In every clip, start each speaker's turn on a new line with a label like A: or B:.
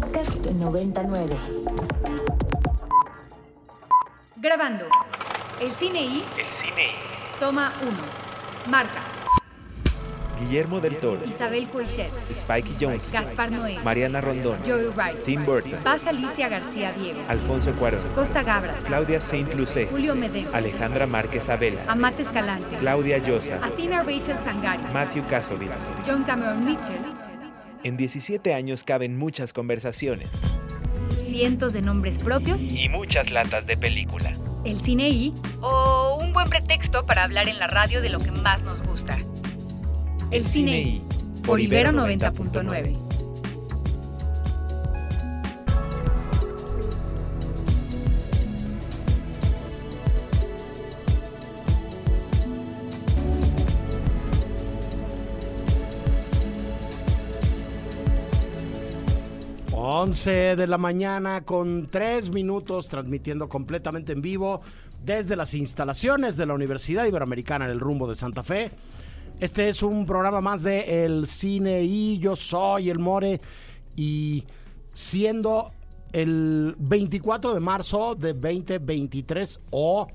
A: Podcast 99.
B: Grabando. El cine y
C: El cine y
B: toma 1. Marca.
C: Guillermo del Toro,
B: Isabel Coixet.
C: Spike Jones,
B: Gaspar Noé.
C: Mariana Rondón,
B: Joey Wright.
C: Tim Burton,
B: Paz Alicia García Diego.
C: Alfonso Cuarón,
B: Costa Gabras.
C: Claudia Saint Lucé,
B: Julio Medeo.
C: Alejandra Márquez Abela,
B: Amate Escalante.
C: Claudia Llosa,
B: Athena Rachel Sangari.
C: Matthew Kasovitz.
B: John Cameron Mitchell.
C: En 17 años caben muchas conversaciones
B: Cientos de nombres propios.
C: y muchas latas de película.
B: El cine y. O un buen pretexto para hablar en la radio de lo que más nos gusta. El, cine y. Por Ibero 90.9.
D: Once de la mañana con tres minutos transmitiendo completamente en vivo desde las instalaciones de la Universidad Iberoamericana en el rumbo de Santa Fe. Este es un programa más de El Cine y yo soy el More y siendo el 24 de marzo de 2023 o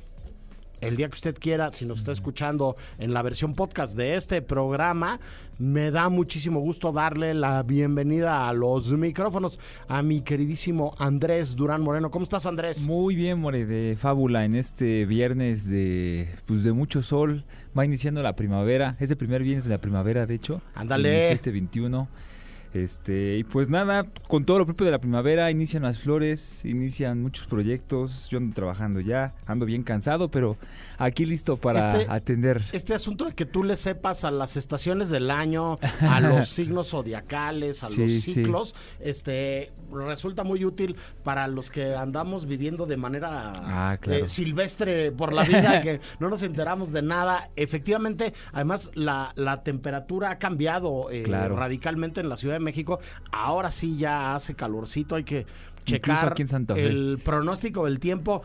D: el día que usted quiera, si nos está escuchando en la versión podcast de este programa, me da muchísimo gusto darle la bienvenida a los micrófonos a mi queridísimo Andrés Durán Moreno. ¿Cómo estás, Andrés?
E: Muy bien, More, de fábula en este viernes de, pues, de mucho sol. Va iniciando la primavera. Es el primer viernes de la primavera, de hecho.
D: Ándale.
E: Este 21. Este, y pues nada, con todo lo propio de la primavera, inician las flores, inician muchos proyectos. Yo ando trabajando ya, ando bien cansado, pero aquí listo para
D: Este-
E: atender.
D: Este asunto de que tú le sepas a las estaciones del año, a los signos zodiacales, a
E: Sí,
D: los
E: sí.
D: ciclos, este resulta muy útil para los que andamos viviendo de manera
E: Ah, claro.
D: eh, silvestre por la vida, que no nos enteramos de nada. Efectivamente, además la, la temperatura ha cambiado eh,
E: Claro.
D: radicalmente en la Ciudad de México. Ahora sí ya hace calorcito, hay que checar
E: aquí en Santa Fe.
D: el pronóstico del tiempo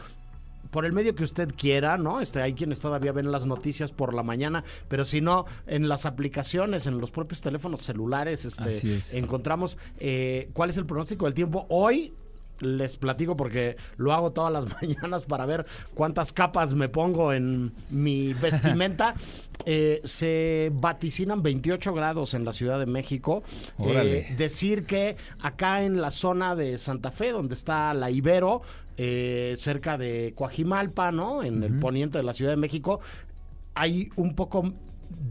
D: por el medio que usted quiera, ¿no? Este, hay quienes todavía ven las noticias por la mañana, pero si no, en las aplicaciones, en los propios teléfonos celulares, este,
E: es.
D: encontramos eh, cuál es el pronóstico del tiempo. Hoy les platico porque lo hago todas las mañanas para ver cuántas capas me pongo en mi vestimenta. Eh, se vaticinan 28 grados en la Ciudad de México. Eh, decir que acá en la zona de Santa Fe, donde está la Ibero, eh, cerca de Coajimalpa, ¿no? En el poniente de la Ciudad de México, hay un poco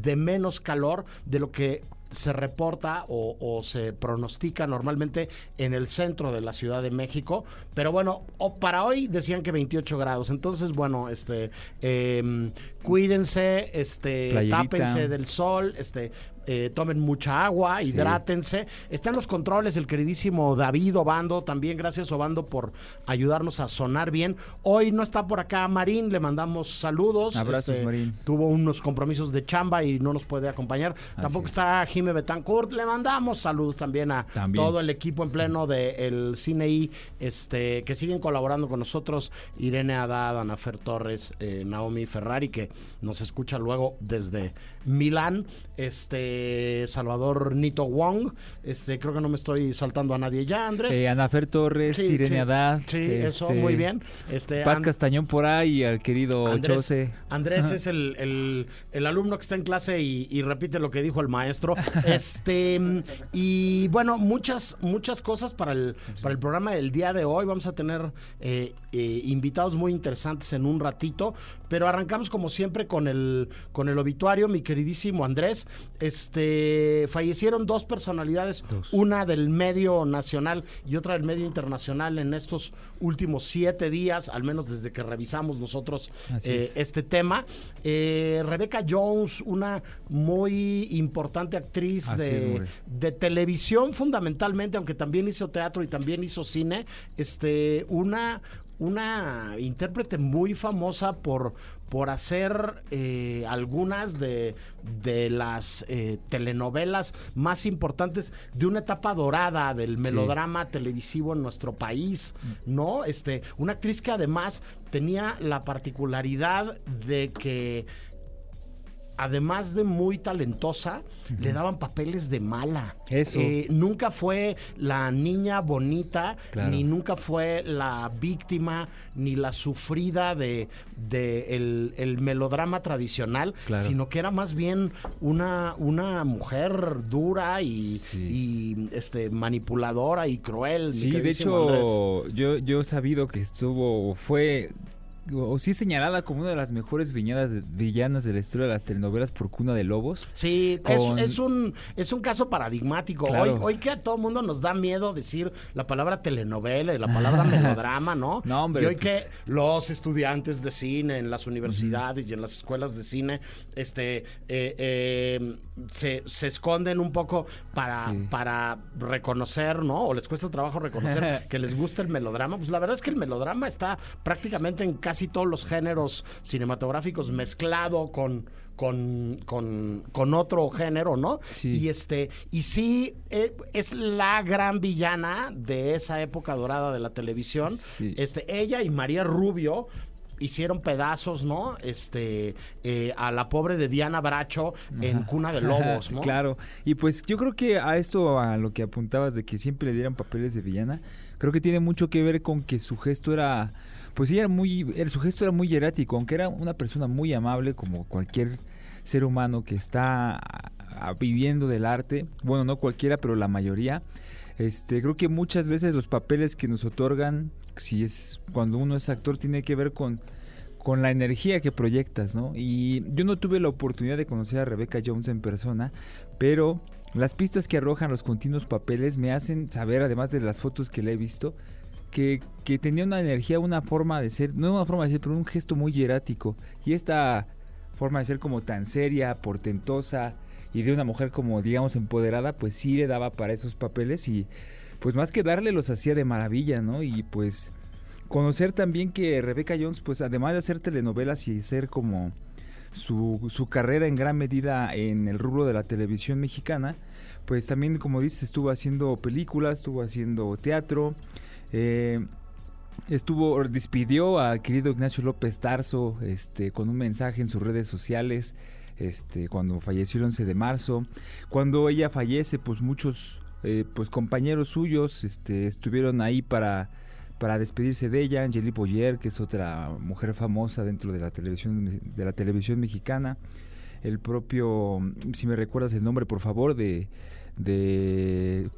D: de menos calor de lo que se reporta o, o se pronostica normalmente en el centro de la Ciudad de México. Pero bueno, para hoy decían que 28 grados. Entonces, bueno, este em, cuídense, este,
E: Playerita.
D: tápense del sol, este. eh, tomen mucha agua,
E: Sí.
D: hidrátense. Están los controles el queridísimo David Obando. También gracias Obando por ayudarnos a sonar bien. Hoy no está por acá Marín, le mandamos saludos.
E: Abrazos, Marín.
D: Tuvo unos compromisos de chamba y no nos puede acompañar. Tampoco
E: es.
D: está Jime Betancourt. Le mandamos saludos también a
E: También.
D: todo el equipo en pleno del Cine I, este, que siguen colaborando con nosotros. Irene Haddad, Ana Fer Torres, eh, Naomi Ferrari, que nos escucha luego desde Milán. Este, Salvador Nito Wong. Este, creo que no me estoy saltando a nadie ya, Andrés.
E: Eh, Anafer Torres,
D: Sí,
E: Irene
D: sí.
E: Haddad.
D: Sí, eso,
E: este,
D: muy bien. Este,
E: Pat
D: And-
E: Castañón por ahí al querido
D: Andrés,
E: Chose.
D: Andrés
E: Ajá.
D: es el, el- el alumno que está en clase y, y repite lo que dijo el maestro. este y bueno, muchas, muchas cosas para el, para el programa del día de hoy. Vamos a tener eh, eh, invitados muy interesantes en un ratito. Pero arrancamos como siempre con el, con el obituario, mi queridísimo Andrés. Este fallecieron dos personalidades,
E: Dos.
D: una del medio nacional y otra del medio internacional en estos últimos siete días, al menos desde que revisamos nosotros eh,
E: es.
D: este tema. Eh, Rebecca Jones, una muy importante actriz
E: es,
D: de, de televisión fundamentalmente, aunque también hizo teatro y también hizo cine, este, una, una intérprete muy famosa por, por hacer eh, algunas de, de las eh, telenovelas más importantes de una etapa dorada del melodrama televisivo en nuestro país, ¿no? Este, una actriz que además tenía la particularidad de que además de muy talentosa, le daban papeles de mala.
E: Eso.
D: Eh, nunca fue la niña bonita,
E: Claro.
D: ni nunca fue la víctima, ni la sufrida de, de el, el melodrama tradicional,
E: Claro.
D: sino que era más bien una, una mujer dura y,
E: Sí.
D: y, este, manipuladora y cruel.
E: Sí, de
D: Andrés.
E: hecho, yo, yo he sabido que estuvo, fue, o sí señalada como una de las mejores viñadas, villanas de la historia de las telenovelas por Cuna de Lobos.
D: Sí, es-
E: con-
D: es, un, es un caso paradigmático.
E: Claro.
D: Hoy, hoy que a todo mundo nos da miedo decir la palabra telenovela y la palabra melodrama, ¿no?
E: No, hombre,
D: Y hoy
E: pues-
D: que los estudiantes de cine en las universidades y en las escuelas de cine este, eh, eh, se, se esconden un poco para,
E: Sí.
D: para reconocer, ¿no? O les cuesta trabajo reconocer que les gusta el melodrama. Pues la verdad es que el melodrama está prácticamente en casi todos los géneros cinematográficos mezclado con, con, con, con otro género, ¿no?
E: Sí.
D: Y este, y sí, eh, es la gran villana de esa época dorada de la televisión.
E: Sí.
D: Este, ella y María Rubio hicieron pedazos, ¿no? Este, eh, a la pobre de Diana Bracho en Cuna de Lobos, ¿no?
E: Claro, y pues yo creo que a esto, a lo que apuntabas de que siempre le dieran papeles de villana, creo que tiene mucho que ver con que su gesto era, pues era muy, su gesto era muy hierático, aunque era una persona muy amable como cualquier ser humano que está viviendo del arte, bueno, no cualquiera, pero la mayoría. Este, creo que muchas veces los papeles que nos otorgan, si es cuando uno es actor, tiene que ver con, con la energía que proyectas, ¿no? Y yo no tuve la oportunidad de conocer a Rebecca Jones en persona, pero las pistas que arrojan los continuos papeles me hacen saber, además de las fotos que le he visto, que, que tenía una energía, una forma de ser, no una forma de ser, pero un gesto muy hierático. Y esta forma de ser como tan seria, portentosa y de una mujer como digamos empoderada, pues sí le daba para esos papeles y pues más que darle los hacía de maravilla, ¿no? Y pues conocer también que Rebecca Jones, pues además de hacer telenovelas y ser como su, su carrera en gran medida en el rubro de la televisión mexicana, pues también como dices estuvo haciendo películas, estuvo haciendo teatro, eh, estuvo despidió al querido Ignacio López Tarso este con un mensaje en sus redes sociales este cuando falleció el 11 de marzo. Cuando ella fallece pues muchos eh, pues compañeros suyos este estuvieron ahí para para despedirse de ella. Angelique Boyer que es otra mujer famosa dentro de la televisión de la televisión mexicana. El propio si me recuerdas el nombre por favor de, de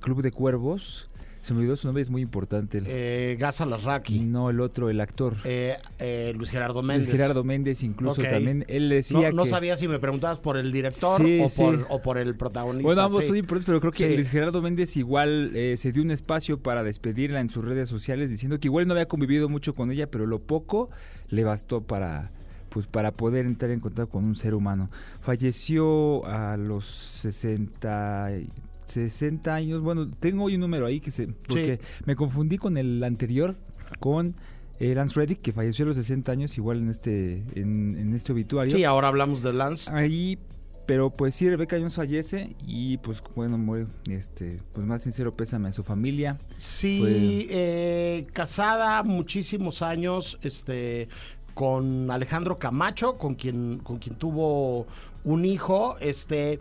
E: Club de Cuervos se me olvidó su nombre es muy importante
D: Eh, Gaza Larraqui.
E: no, el otro, el actor.
D: Eh, eh, Luis Gerardo
E: Luis
D: Méndez.
E: Gerardo Méndez, incluso también. Él decía
D: no, no
E: que.
D: sabía si me preguntabas por el director
E: Sí,
D: o,
E: sí.
D: por, o por el protagonista.
E: Bueno, ambos
D: sí.
E: son importantes, pero creo que. Luis Gerardo Méndez igual eh, se dio un espacio para despedirla en sus redes sociales, diciendo que igual no había convivido mucho con ella, pero lo poco le bastó para pues para poder entrar en contacto con un ser humano. Falleció a los 60 y- 60 años. Bueno, tengo hoy un número ahí que se porque me confundí con el anterior con eh, Lance Reddick que falleció a los 60 años igual en este en, en este obituario.
D: Sí, ahora hablamos de Lance.
E: Ahí, pero pues sí, Rebeca Jones fallece y pues bueno, muere, este, pues más sincero pésame a su familia.
D: Sí, eh, casada muchísimos años, este, con Alejandro Camacho, con quien, con quien tuvo un hijo, este,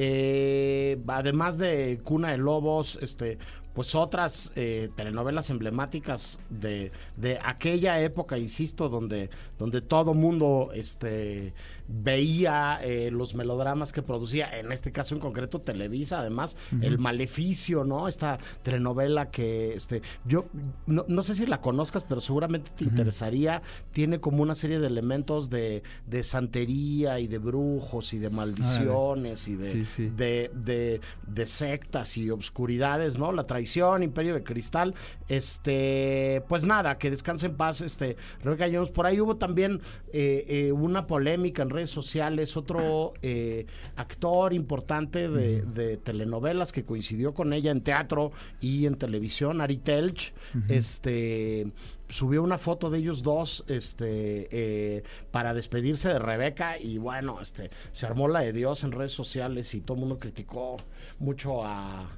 D: eh, además de Cuna de Lobos, este, pues otras eh, telenovelas emblemáticas de, de aquella época, insisto, donde, donde todo mundo este, veía eh, los melodramas que producía, en este caso en concreto Televisa, además, El Maleficio, ¿no? Esta telenovela que este, yo no, no sé si la conozcas, pero seguramente te interesaría. Tiene como una serie de elementos de, de santería y de brujos y de maldiciones y de,
E: Sí, sí.
D: de, de, de sectas y obscuridades, ¿no? La traición, Imperio de Cristal. Este, pues nada, que descanse en paz, este, Rebeca Jones. Por ahí hubo también eh, eh, una polémica en redes sociales, otro eh, actor importante de, de telenovelas que coincidió con ella en teatro y en televisión, Ari Telch, este subió una foto de ellos dos este eh, para despedirse de Rebeca y bueno este se armó la de Dios en redes sociales y todo el mundo criticó mucho a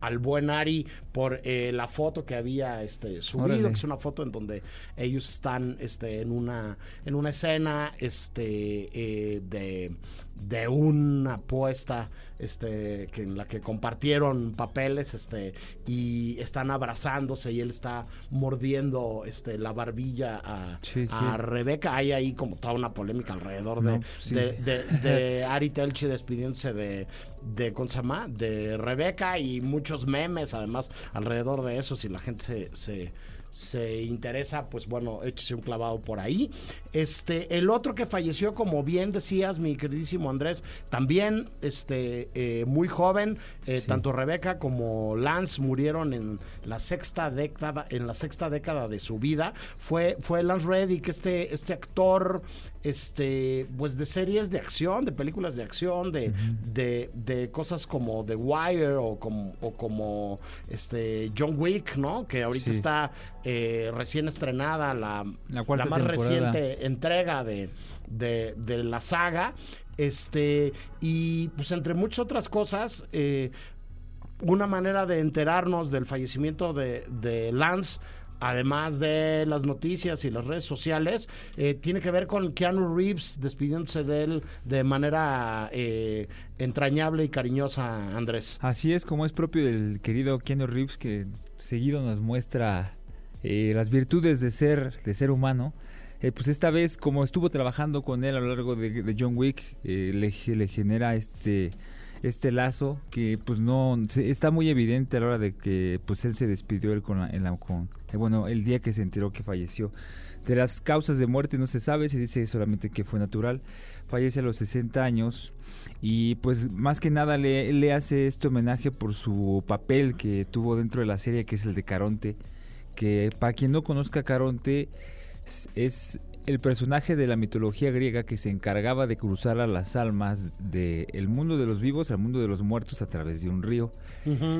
D: al buen Ari por eh, la foto que había este subido,
E: Órale.
D: que es una foto en donde ellos están este en una en una escena este eh, de de una apuesta este que en la que compartieron papeles este y están abrazándose y él está mordiendo este la barbilla a,
E: Sí, sí.
D: a Rebeca hay ahí como toda una polémica alrededor de,
E: No, sí.
D: de, de- de Ari Telchi despidiéndose de de ¿cómo se llama? de Rebeca y muchos memes además alrededor de eso si la gente se, se se interesa, pues bueno, échese un clavado por ahí. Este, el otro que falleció, como bien decías, mi queridísimo Andrés, también este, eh, muy joven, eh,
E: Sí.
D: tanto Rebeca como Lance murieron en la sexta década, en la sexta década de su vida. Fue, fue Lance Reddick, este, este actor, este, pues de series de acción, de películas de acción, de, de, de cosas como The Wire o como, o como este John Wick, ¿no? Que ahorita
E: Sí.
D: está eh, recién estrenada la,
E: La cuarta
D: más
E: temporada.
D: reciente entrega de, de, la saga. Este, y pues entre muchas otras cosas, eh, una manera de enterarnos del fallecimiento de, de Lance, además de las noticias y las redes sociales, eh, tiene que ver con Keanu Reeves despidiéndose de él de manera eh, entrañable y cariñosa, Andrés.
E: Así es como es propio del querido Keanu Reeves que seguido nos muestra las virtudes de ser, de ser humano. Eh, pues esta vez, como estuvo trabajando con él a lo largo de, John Wick, eh, le, genera este este lazo que pues no está muy evidente a la hora de que pues él se despidió con, la, con eh, bueno el día que se enteró que falleció. De las causas de muerte no se sabe se dice solamente que fue natural. Fallece a los 60 años y pues más que nada le, le hace este homenaje por su papel que tuvo dentro de la serie que es el de Caronte que para quien no conozca Caronte es- el personaje de la mitología griega que se encargaba de cruzar a las almas del mundo de los vivos al mundo de los muertos a través de un río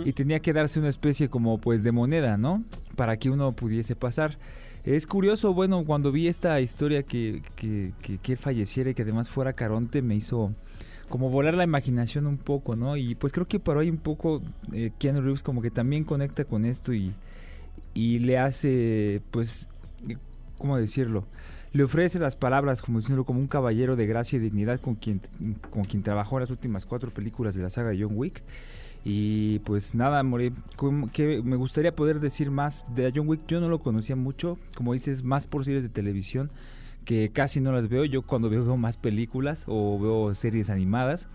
E: y tenía que darse una especie como pues de moneda, ¿no? Para que uno pudiese pasar. Es curioso, bueno, cuando vi esta historia que, que, que, falleciera y que además fuera Caronte, me hizo como volar la imaginación un poco, ¿no? Y pues creo que por ahí un poco eh, Keanu Reeves como que también conecta con esto y, y le hace, pues, ¿cómo decirlo? Le ofrece las palabras como diciendo como un caballero de gracia y dignidad con quien, con quien trabajó en las últimas cuatro películas de la saga de John Wick. Y pues nada, que me gustaría poder decir más de John Wick. Yo no lo conocía mucho, como dices, más por series de televisión, que casi no las veo. Yo cuando veo, veo más películas o veo series animadas.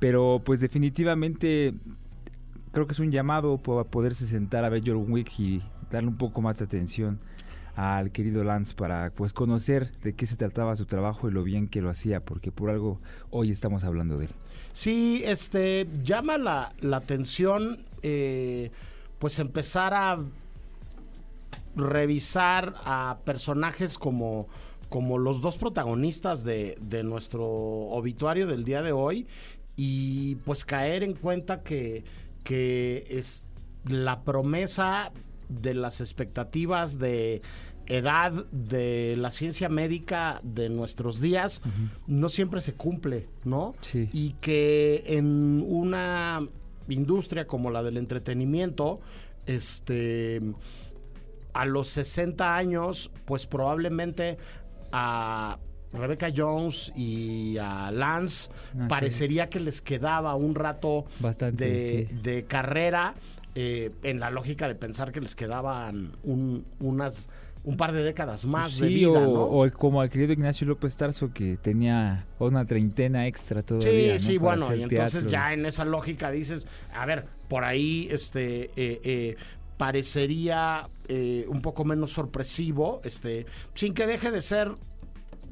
E: Pero pues definitivamente creo que es un llamado para poderse sentar a ver John Wick y darle un poco más de atención al querido Lance para pues conocer de qué se trataba su trabajo y lo bien que lo hacía, porque por algo hoy estamos hablando de él.
D: Sí, este, llama la, la atención, eh, pues empezar a revisar a personajes como, como los dos protagonistas de, de nuestro obituario del día de hoy y pues caer en cuenta que, que es la promesa de las expectativas de edad de la ciencia médica de nuestros días no siempre se cumple, ¿no?
E: Sí.
D: Y que en una industria como la del entretenimiento, este a los 60 años, pues probablemente a Rebecca Jones y a Lance
E: Ah, sí.
D: parecería que les quedaba un rato
E: Bastante,
D: de,
E: sí.
D: de carrera eh, en la lógica de pensar que les quedaban un, unas un par de décadas más de
E: Sí,
D: vida,
E: o,
D: ¿no?
E: o como al querido Ignacio López Tarso que tenía una treintena extra
D: Sí,
E: todavía.
D: sí,
E: para
D: bueno, y entonces
E: teatro.
D: ya en esa lógica dices, a ver, por ahí este eh, eh, parecería eh, un poco menos sorpresivo, este, sin que deje de ser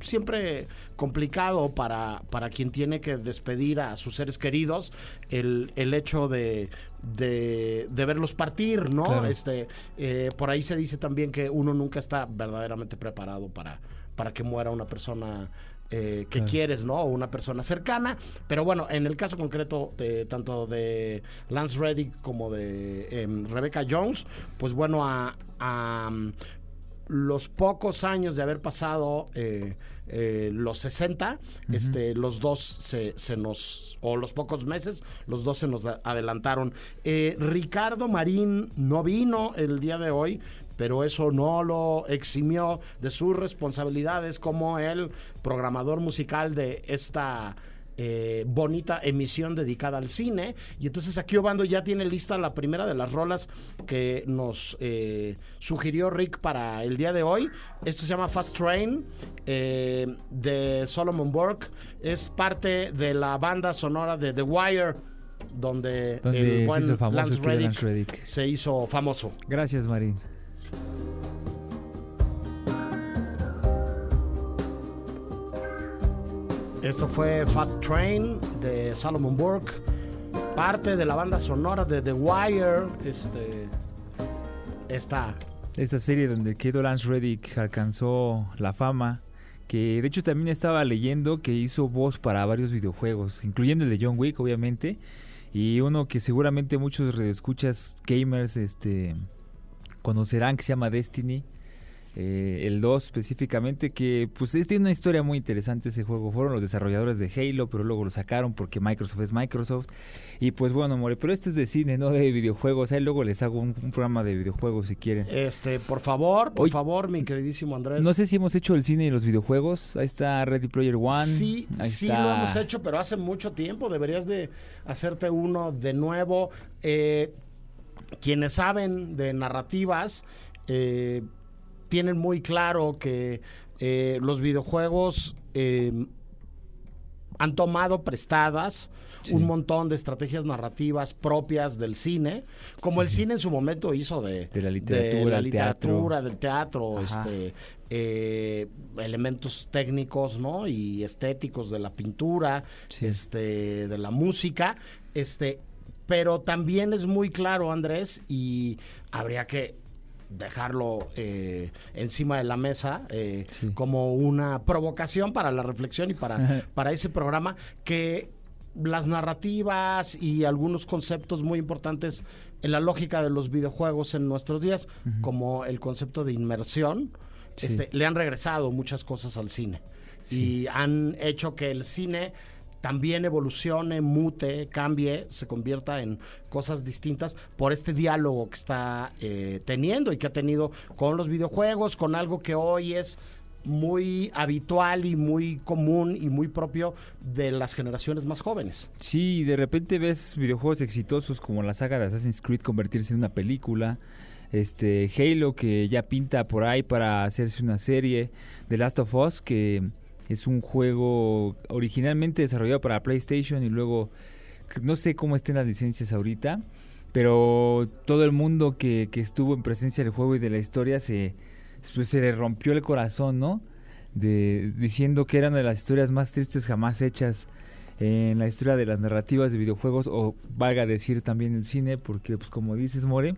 D: siempre complicado para, para quien tiene que despedir a sus seres queridos el, el hecho de, de, de verlos partir, ¿no?
E: Claro.
D: Este, eh, por ahí se dice también que uno nunca está verdaderamente preparado para, para que muera una persona eh, que
E: Claro.
D: quieres, ¿no? O una persona cercana. Pero bueno, en el caso concreto de tanto de Lance Reddick como de em, Rebecca Jones, pues bueno, a, a, los pocos años de haber pasado eh, eh, los 60, este, los dos se, se, nos, o los pocos meses, los dos se nos adelantaron. Eh, Ricardo Marín no vino el día de hoy, pero eso no lo eximió de sus responsabilidades como el programador musical de esta eh, bonita emisión dedicada al cine. Y entonces aquí Obando ya tiene lista la primera de las rolas que nos eh, sugirió Rick para el día de hoy. Esto se llama Fast Train eh, de Solomon Burke. Es parte de la banda sonora de The Wire. Donde, el buen Lance Reddick se hizo famoso.
E: Gracias, Marín.
D: Esto fue Fast Train de Salomon Burke, parte de la banda sonora de The Wire. Este, esta.
E: Esta serie donde Keto Lance Reddick alcanzó la fama, que de hecho también estaba leyendo que hizo voz para varios videojuegos, incluyendo el de John Wick, obviamente, y uno que seguramente muchos redescuchas gamers este, conocerán que se llama Destiny eh, el 2 específicamente, que pues tiene una historia muy interesante ese juego. Fueron los desarrolladores de Halo, pero luego lo sacaron porque Microsoft es Microsoft. Y pues bueno, More, pero este es de cine, no de videojuegos. Ahí luego les hago un, programa de videojuegos si quieren.
D: Este, por favor, por favor, mi queridísimo Andrés.
E: No sé si hemos hecho el cine y los videojuegos. Ahí está Ready Player One.
D: Sí, sí lo hemos hecho, pero hace mucho tiempo. Deberías de hacerte uno de nuevo. Eh, quienes saben de narrativas, eh, tienen muy claro que eh, los videojuegos eh, han tomado prestadas un montón de estrategias narrativas propias del cine, como el cine en su momento hizo de,
E: la literatura,
D: literatura del teatro, este, eh, elementos técnicos, ¿no? Y estéticos de la pintura, este, de la música, este, pero también es muy claro, Andrés, y habría que dejarlo eh, encima de la mesa eh, como una provocación para la reflexión y para, para ese programa que las narrativas y algunos conceptos muy importantes en la lógica de los videojuegos en nuestros días, como el concepto de inmersión, este, le han regresado muchas cosas al cine. Y han hecho que el cine también evolucione, mute, cambie, se convierta en cosas distintas por este diálogo que está eh, teniendo y que ha tenido con los videojuegos, con algo que hoy es muy habitual y muy común y muy propio de las generaciones más jóvenes.
E: Sí, de repente ves videojuegos exitosos como la saga de Assassin's Creed convertirse en una película, este Halo que ya pinta por ahí para hacerse una serie, The Last of Us que es un juego originalmente desarrollado para PlayStation y luego no sé cómo estén las licencias ahorita, pero todo el mundo que, estuvo en presencia del juego y de la historia se, pues, se le rompió el corazón, ¿no? De, diciendo que era una de las historias más tristes jamás hechas en la historia de las narrativas de videojuegos o valga decir también el cine porque pues como dices More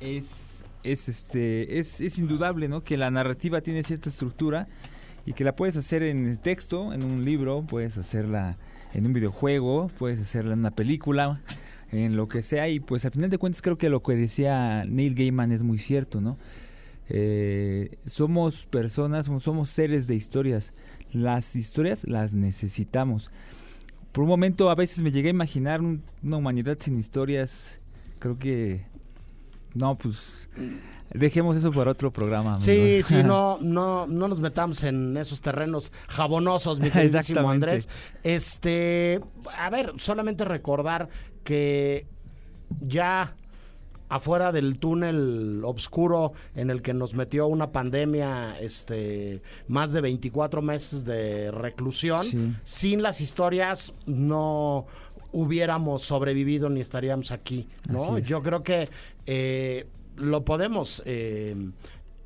E: es es este es, es indudable no que la narrativa tiene cierta estructura y que la puedes hacer en texto, en un libro, puedes hacerla en un videojuego, puedes hacerla en una película, en lo que sea y pues al final de cuentas creo que lo que decía Neil Gaiman es muy cierto, ¿no? Eh, somos personas, somos seres de historias. Las historias las necesitamos. Por un momento a veces me llegué a imaginar una humanidad sin historias. Creo que no, pues Dejemos eso para otro programa.
D: Sí, sí, no, no, no nos metamos en esos terrenos jabonosos, mi queridísimo Andrés. Este, a ver, solamente recordar que ya afuera del túnel oscuro en el que nos metió una pandemia, este, más de 24 meses de reclusión, sin las historias no hubiéramos sobrevivido ni estaríamos aquí, ¿no? Yo creo que eh, lo podemos eh,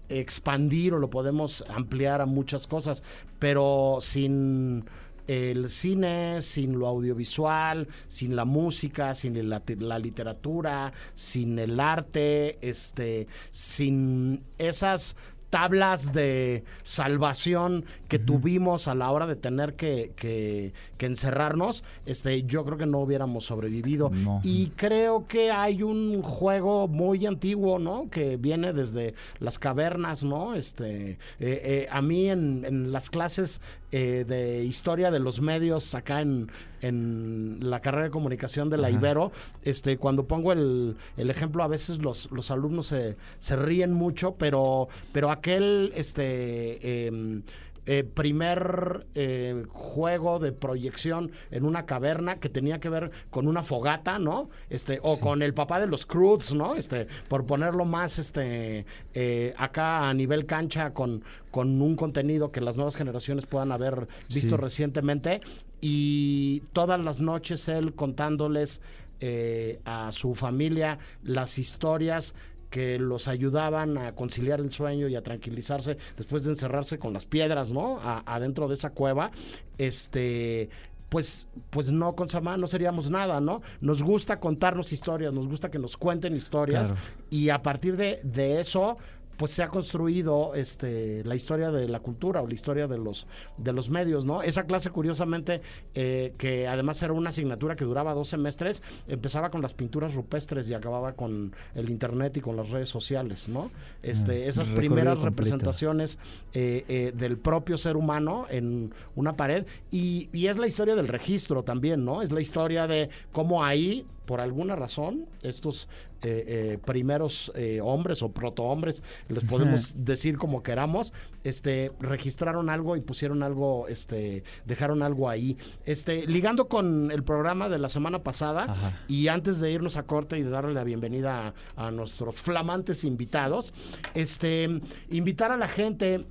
D: expandir o lo podemos ampliar a muchas cosas, pero sin el cine, sin lo audiovisual, sin la música, sin la, la, literatura, sin el arte, este, sin esas tablas de salvación que tuvimos a la hora de tener que, que, que encerrarnos, este, yo creo que no hubiéramos sobrevivido.
E: No.
D: Y creo que hay un juego muy antiguo, ¿no? Que viene desde las cavernas, ¿no? Este, eh, eh, a mí en, en las clases eh, de historia de los medios acá en, en la carrera de comunicación de la
E: Ajá.
D: Ibero, este, cuando pongo el, el ejemplo, a veces los, los alumnos se, se ríen mucho, pero, pero aquel este, em, eh, primer eh, juego de proyección en una caverna que tenía que ver con una fogata, ¿no? Este, o con el papá de los Cruz, ¿no? Este, por ponerlo más este eh, acá a nivel cancha con, con un contenido que las nuevas generaciones puedan haber visto
E: Sí.
D: recientemente. Y todas las noches él contándoles a su familia las historias que los ayudaban a conciliar el sueño y a tranquilizarse después de encerrarse con las piedras, ¿no? A- adentro de esa cueva, este pues, pues no con Samá no seríamos nada, ¿no? Nos gusta contarnos historias, nos gusta que nos cuenten historias
E: Claro.
D: y a partir de, de eso pues se ha construido este la historia de la cultura o la historia de los de los medios, ¿no? Esa clase curiosamente eh, que además era una asignatura que duraba dos semestres, empezaba con las pinturas rupestres y acababa con el internet y con las redes sociales, ¿no? Este,
E: Ah,
D: esas primeras
E: completo.
D: representaciones eh, eh, del propio ser humano en una pared y, y es la historia del registro también, ¿no? Es la historia de cómo ahí por alguna razón, estos eh, eh, primeros eh, hombres o protohombres, les podemos decir como queramos, este, registraron algo y pusieron algo, este, dejaron algo ahí. Este, ligando con el programa de la semana pasada,
E: Ajá.
D: y antes de irnos a corte y de darle la bienvenida a, a nuestros flamantes invitados, este, invitar a la gente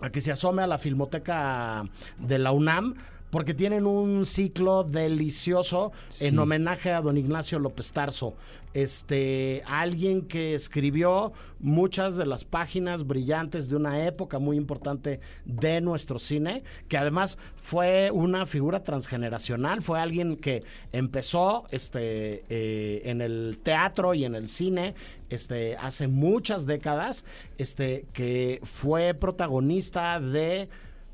D: a que se asome a la Filmoteca de la UNAM. Porque tienen un ciclo delicioso en homenaje a don Ignacio López Tarso. Este, alguien que escribió muchas de las páginas brillantes de una época muy importante de nuestro cine, que además fue una figura transgeneracional, fue alguien que empezó este, eh, en el teatro y en el cine este, hace muchas décadas, este, que fue protagonista de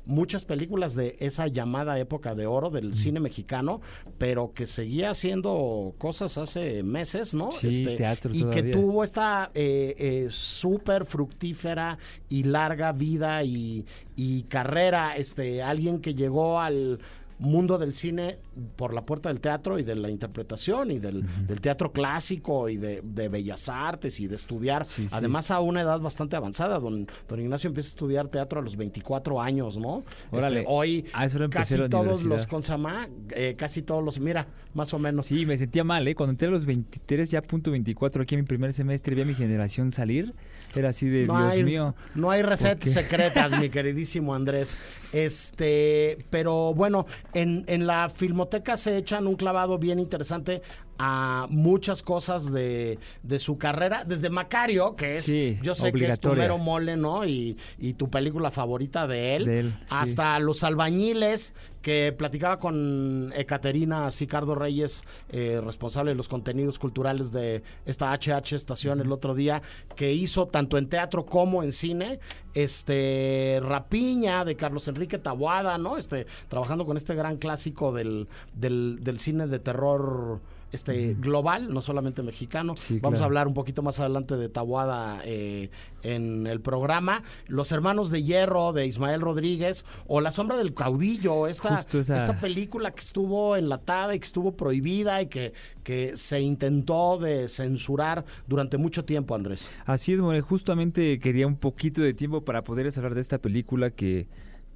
D: muchas películas de esa llamada época de oro del cine mexicano, pero que seguía haciendo cosas hace meses, ¿no? Este,
E: Sí, teatro
D: y que tuvo esta eh, eh, súper fructífera y larga vida y, y carrera, este, alguien que llegó al mundo del cine por la puerta del teatro y de la interpretación y del, del teatro clásico y de, de bellas artes y de estudiar.
E: Sí, sí.
D: Además, a una edad bastante avanzada. Don, don Ignacio empieza a estudiar teatro a los 24 años, ¿no?
E: Órale.
D: Este, hoy casi todos los con Samá, eh, casi todos los, mira, más o menos.
E: Sí, me sentía mal, ¿eh? Cuando entré a los 23, ya punto 24, aquí en mi primer semestre, vi a mi generación salir. Era así de,
D: No
E: Dios
D: hay,
E: mío.
D: no hay recetas secretas, mi queridísimo Andrés. Este, pero bueno, en, en la filmoteca se echan un clavado bien interesante a muchas cosas de, de su carrera, desde Macario, que es,
E: Sí,
D: yo sé que es tu mero mole, ¿no? Y, y tu película favorita de él,
E: De él, sí.
D: hasta Los Albañiles, que platicaba con Ecaterina Sicardo Reyes, eh, responsable de los contenidos culturales de esta HH estación el otro día, que hizo tanto en teatro como en cine, este Rapiña de Carlos Enrique Taboada, ¿no? Este, trabajando con este gran clásico del, del, del cine de terror este global, no solamente mexicano.
E: Sí,
D: Vamos a hablar un poquito más adelante de Tabuada eh, en el programa. Los hermanos de hierro de Ismael Rodríguez o La sombra del caudillo, esta, esta película que estuvo enlatada y que estuvo prohibida y que, que se intentó de censurar durante mucho tiempo, Andrés.
E: Así es, Morel, justamente quería un poquito de tiempo para poder hablar de esta película que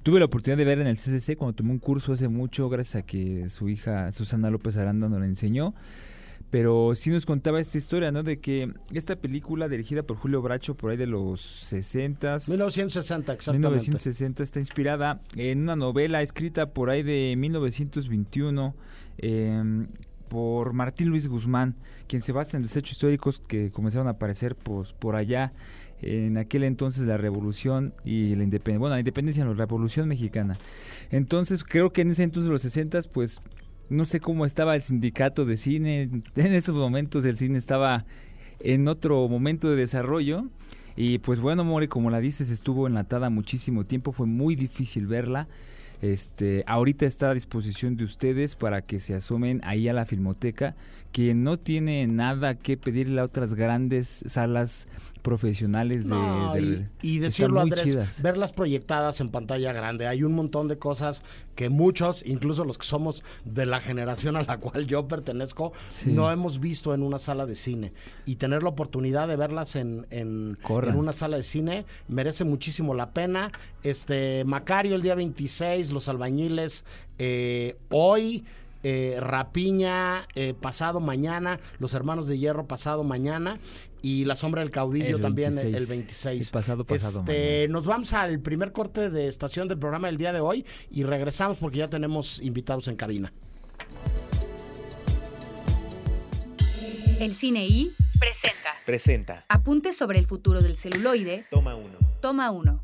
E: tuve la oportunidad de ver en el CCC cuando tomé un curso hace mucho, gracias a que su hija Susana López Aranda nos la enseñó. Pero sí nos contaba esta historia, ¿no? De que esta película dirigida por Julio Bracho por ahí de los 60
D: 1960, exactamente.
E: 1960 está inspirada en una novela escrita por ahí de 1921 eh, por Martín Luis Guzmán, quien se basa en desechos históricos que comenzaron a aparecer pues, por allá en aquel entonces la revolución y la independencia, bueno, la independencia, no, la revolución mexicana. Entonces creo que en ese entonces los 60 pues no sé cómo estaba el sindicato de cine, en esos momentos el cine estaba en otro momento de desarrollo Y pues bueno, More, como la dices, estuvo enlatada muchísimo tiempo, fue muy difícil verla. Este, ahorita está a disposición de ustedes para que se asomen ahí a la filmoteca, que no tiene nada que pedirle a otras grandes salas profesionales de,
D: No,
E: de-
D: y, decirlo, Andrés,
E: chidas.
D: verlas proyectadas en pantalla grande. Hay un montón de cosas que muchos, incluso los que somos de la generación a la cual yo pertenezco,
E: Sí.
D: no hemos visto en una sala de cine. Y tener la oportunidad de verlas en, en una sala de cine merece muchísimo la pena. Este Macario el día 26, Los Albañiles eh, hoy. Eh, Rapiña eh, pasado mañana, Los Hermanos de Hierro pasado mañana y La Sombra del Caudillo
E: El
D: también el-
E: 26.
D: el 26.
E: El pasado, pasado
D: Este, nos vamos al primer corte de estación del programa del día de hoy y regresamos porque ya tenemos invitados en cabina.
B: El Cine I presenta
C: Presenta.
B: Apuntes sobre el futuro del celuloide.
C: Toma uno.
B: Toma 1.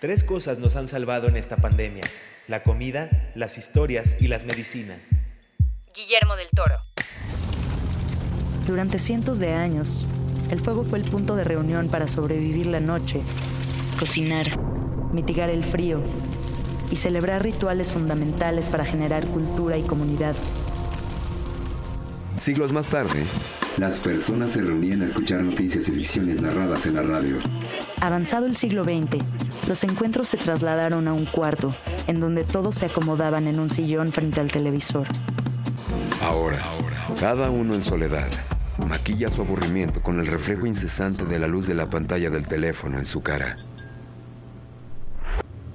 C: Tres cosas nos han salvado en esta pandemia. La comida, las historias y las medicinas.
B: Guillermo del Toro.
A: Durante cientos de años, el fuego fue el punto de reunión para sobrevivir la noche, cocinar, mitigar el frío y celebrar rituales fundamentales para generar cultura y comunidad.
F: Siglos más tarde, las personas se reunían a escuchar noticias y ficciones narradas en la radio.
A: Avanzado el siglo XX, los encuentros se trasladaron a un cuarto, en donde todos se acomodaban en un sillón frente al televisor.
F: Ahora, cada uno en soledad, maquilla su aburrimiento con el reflejo incesante de la luz de la pantalla del teléfono en su cara.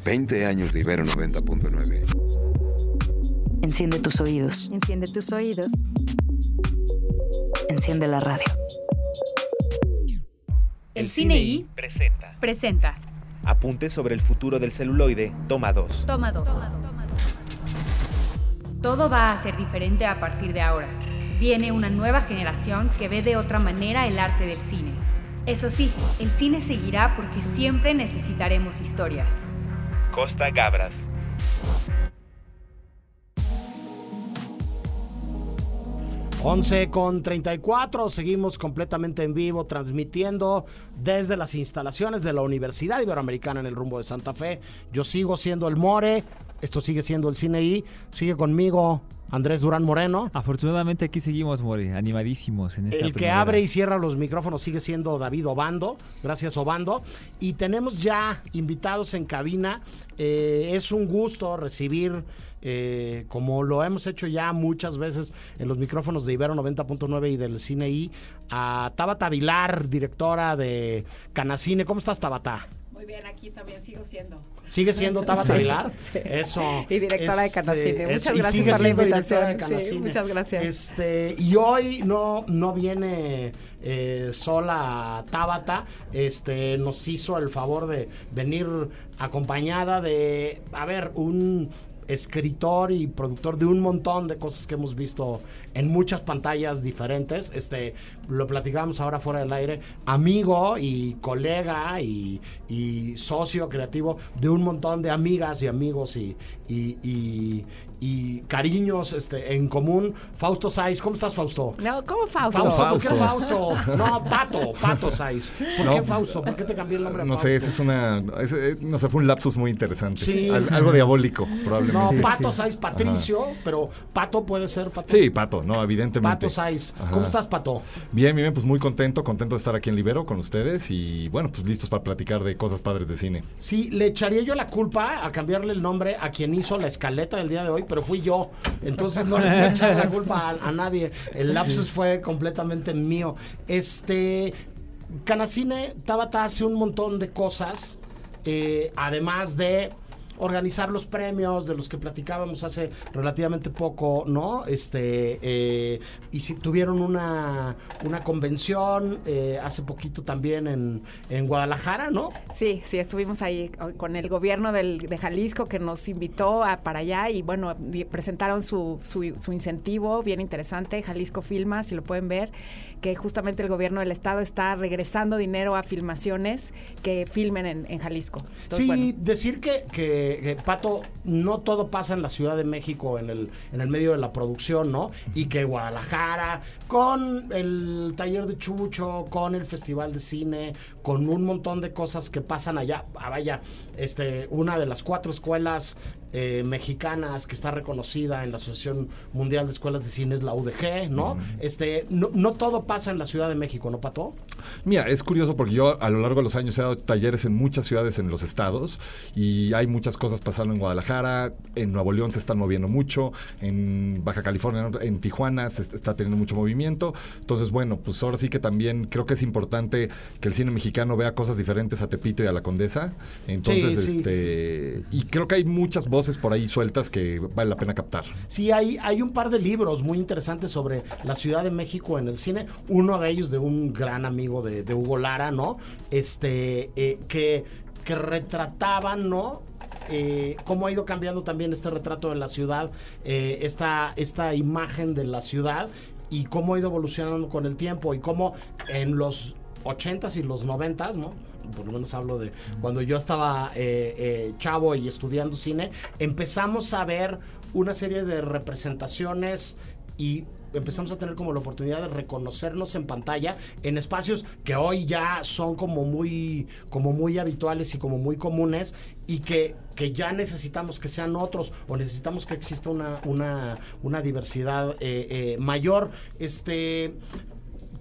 F: 20 años de Ibero 90.9.
A: Enciende tus oídos,
G: Enciende tus oídos.
A: Enciende la radio.
B: El Cine I
C: presenta.
B: presenta
C: Apuntes sobre el futuro del celuloide. Toma 2.
B: Toma 2. Todo va a ser diferente a partir de ahora. Viene una nueva generación que ve de otra manera el arte del cine. Eso sí, el cine seguirá porque siempre necesitaremos historias.
C: Costa Gabras.
D: 11 con 34, seguimos completamente en vivo, transmitiendo desde las instalaciones de la Universidad Iberoamericana en el rumbo de Santa Fe. Yo sigo siendo el More, esto sigue siendo el Cine I, sigue conmigo Andrés Durán Moreno.
E: Afortunadamente aquí seguimos, More, animadísimos en esta
D: El que abre y cierra los micrófonos sigue siendo David Obando. Gracias, Obando. Y tenemos ya invitados en cabina. Eh, es un gusto recibir, eh, como lo hemos hecho ya muchas veces en los micrófonos de Ibero 90.9 y del Cine I, a Tabata Vilar, directora de Canacine. ¿Cómo estás, Tabata?
G: Muy bien, aquí también sigo siendo.
D: ¿Sigue siendo Tabata
G: Sí,
D: Vilar?
G: sí.
D: Eso.
G: Y directora de Canacine. Muchas gracias por la invitación. Sí, muchas gracias.
D: Este, y hoy no, no viene eh, sola Tabata. Este, nos hizo el favor de venir acompañada de, a ver, un escritor y productor de un montón de cosas que hemos visto en muchas pantallas diferentes. Este, lo platicamos ahora fuera del aire. Amigo y colega y, y socio creativo de un montón de amigas y amigos y, y, y- y cariños este, en común. Fausto Saiz, ¿cómo estás, Fausto?
G: No, ¿cómo Fausto?
D: Fausto, ¿por qué Fausto? No, Pato, Pato Saiz. ¿Por
H: No,
D: qué
H: pues,
D: Fausto? ¿Por qué te cambié el nombre a
H: No
D: Fausto?
H: sé, ese es una. ese, eh, no sé, fue un lapsus muy interesante.
D: Sí.
H: Al- algo diabólico, probablemente.
D: No,
E: Sí,
D: Pato
E: sí.
D: Saiz Patricio, pero Pato puede ser Pato.
H: Sí, Pato, no, evidentemente.
D: Pato Saiz.
H: Ajá.
D: ¿Cómo estás, Pato?
H: Bien, bien, pues muy contento, contento de estar aquí en Libero con ustedes y bueno, pues listos para platicar de cosas padres de cine.
D: Sí, le echaría yo la culpa a cambiarle el nombre a quien hizo la escaleta del día de hoy, pero fui yo. Entonces no le puedo echar la culpa a, a nadie. El lapsus fue completamente mío. Este. Canacine Tabata hace un montón de cosas, eh, además de organizar los premios de los que platicábamos hace relativamente poco, ¿no? Este, eh, y si tuvieron una, una convención eh, hace poquito también en, en Guadalajara, ¿no?
G: Sí, sí, estuvimos ahí con el gobierno del- de Jalisco que nos invitó a, para allá y bueno, presentaron su, su, su incentivo bien interesante, Jalisco Filma, si lo pueden ver, que justamente el gobierno del estado está regresando dinero a filmaciones que filmen en, en Jalisco. Entonces,
D: sí,
G: bueno,
D: decir que, que, que, Pato, no todo pasa en la Ciudad de México, en el, en el medio de la producción, ¿no? Y que Guadalajara, con el taller de Chucho, con el Festival de Cine, con un montón de cosas que pasan allá. Ah, vaya, este, una de las cuatro escuelas eh, mexicanas que está reconocida en la Asociación Mundial de Escuelas de Cine es la UDG, ¿no? Este, no, no todo pasa en la Ciudad de México, ¿no, Pato?
H: Mira, es curioso porque yo a lo largo de los años he dado talleres en muchas ciudades en los estados y hay muchas cosas pasando en Guadalajara, en Nuevo León se están moviendo mucho, en Baja California, en Tijuana se est- está teniendo mucho movimiento. Entonces, bueno, pues ahora sí que también creo que es importante que el cine mexicano vea cosas diferentes a Tepito y a la Condesa. Entonces,
D: Sí, sí.
H: este y creo que hay muchas voces por ahí sueltas que vale la pena captar.
D: Sí, hay, hay un par de libros muy interesantes sobre la Ciudad de México en el cine. Uno de ellos de un gran amigo de, de Hugo Lara, ¿no? Este, eh, que, que retrataban, ¿no? Eh, cómo ha ido cambiando también este retrato de la ciudad, eh, esta, esta imagen de la ciudad y cómo ha ido evolucionando con el tiempo y cómo en los 80s y los 90s, ¿no? Por lo menos hablo de cuando yo estaba eh, eh, chavo y estudiando cine, empezamos a ver una serie de representaciones y empezamos a tener como la oportunidad de reconocernos en pantalla en espacios que hoy ya son como muy como muy habituales y como muy comunes y que, que ya necesitamos que sean otros o necesitamos que exista una, una, una diversidad eh, mayor. Este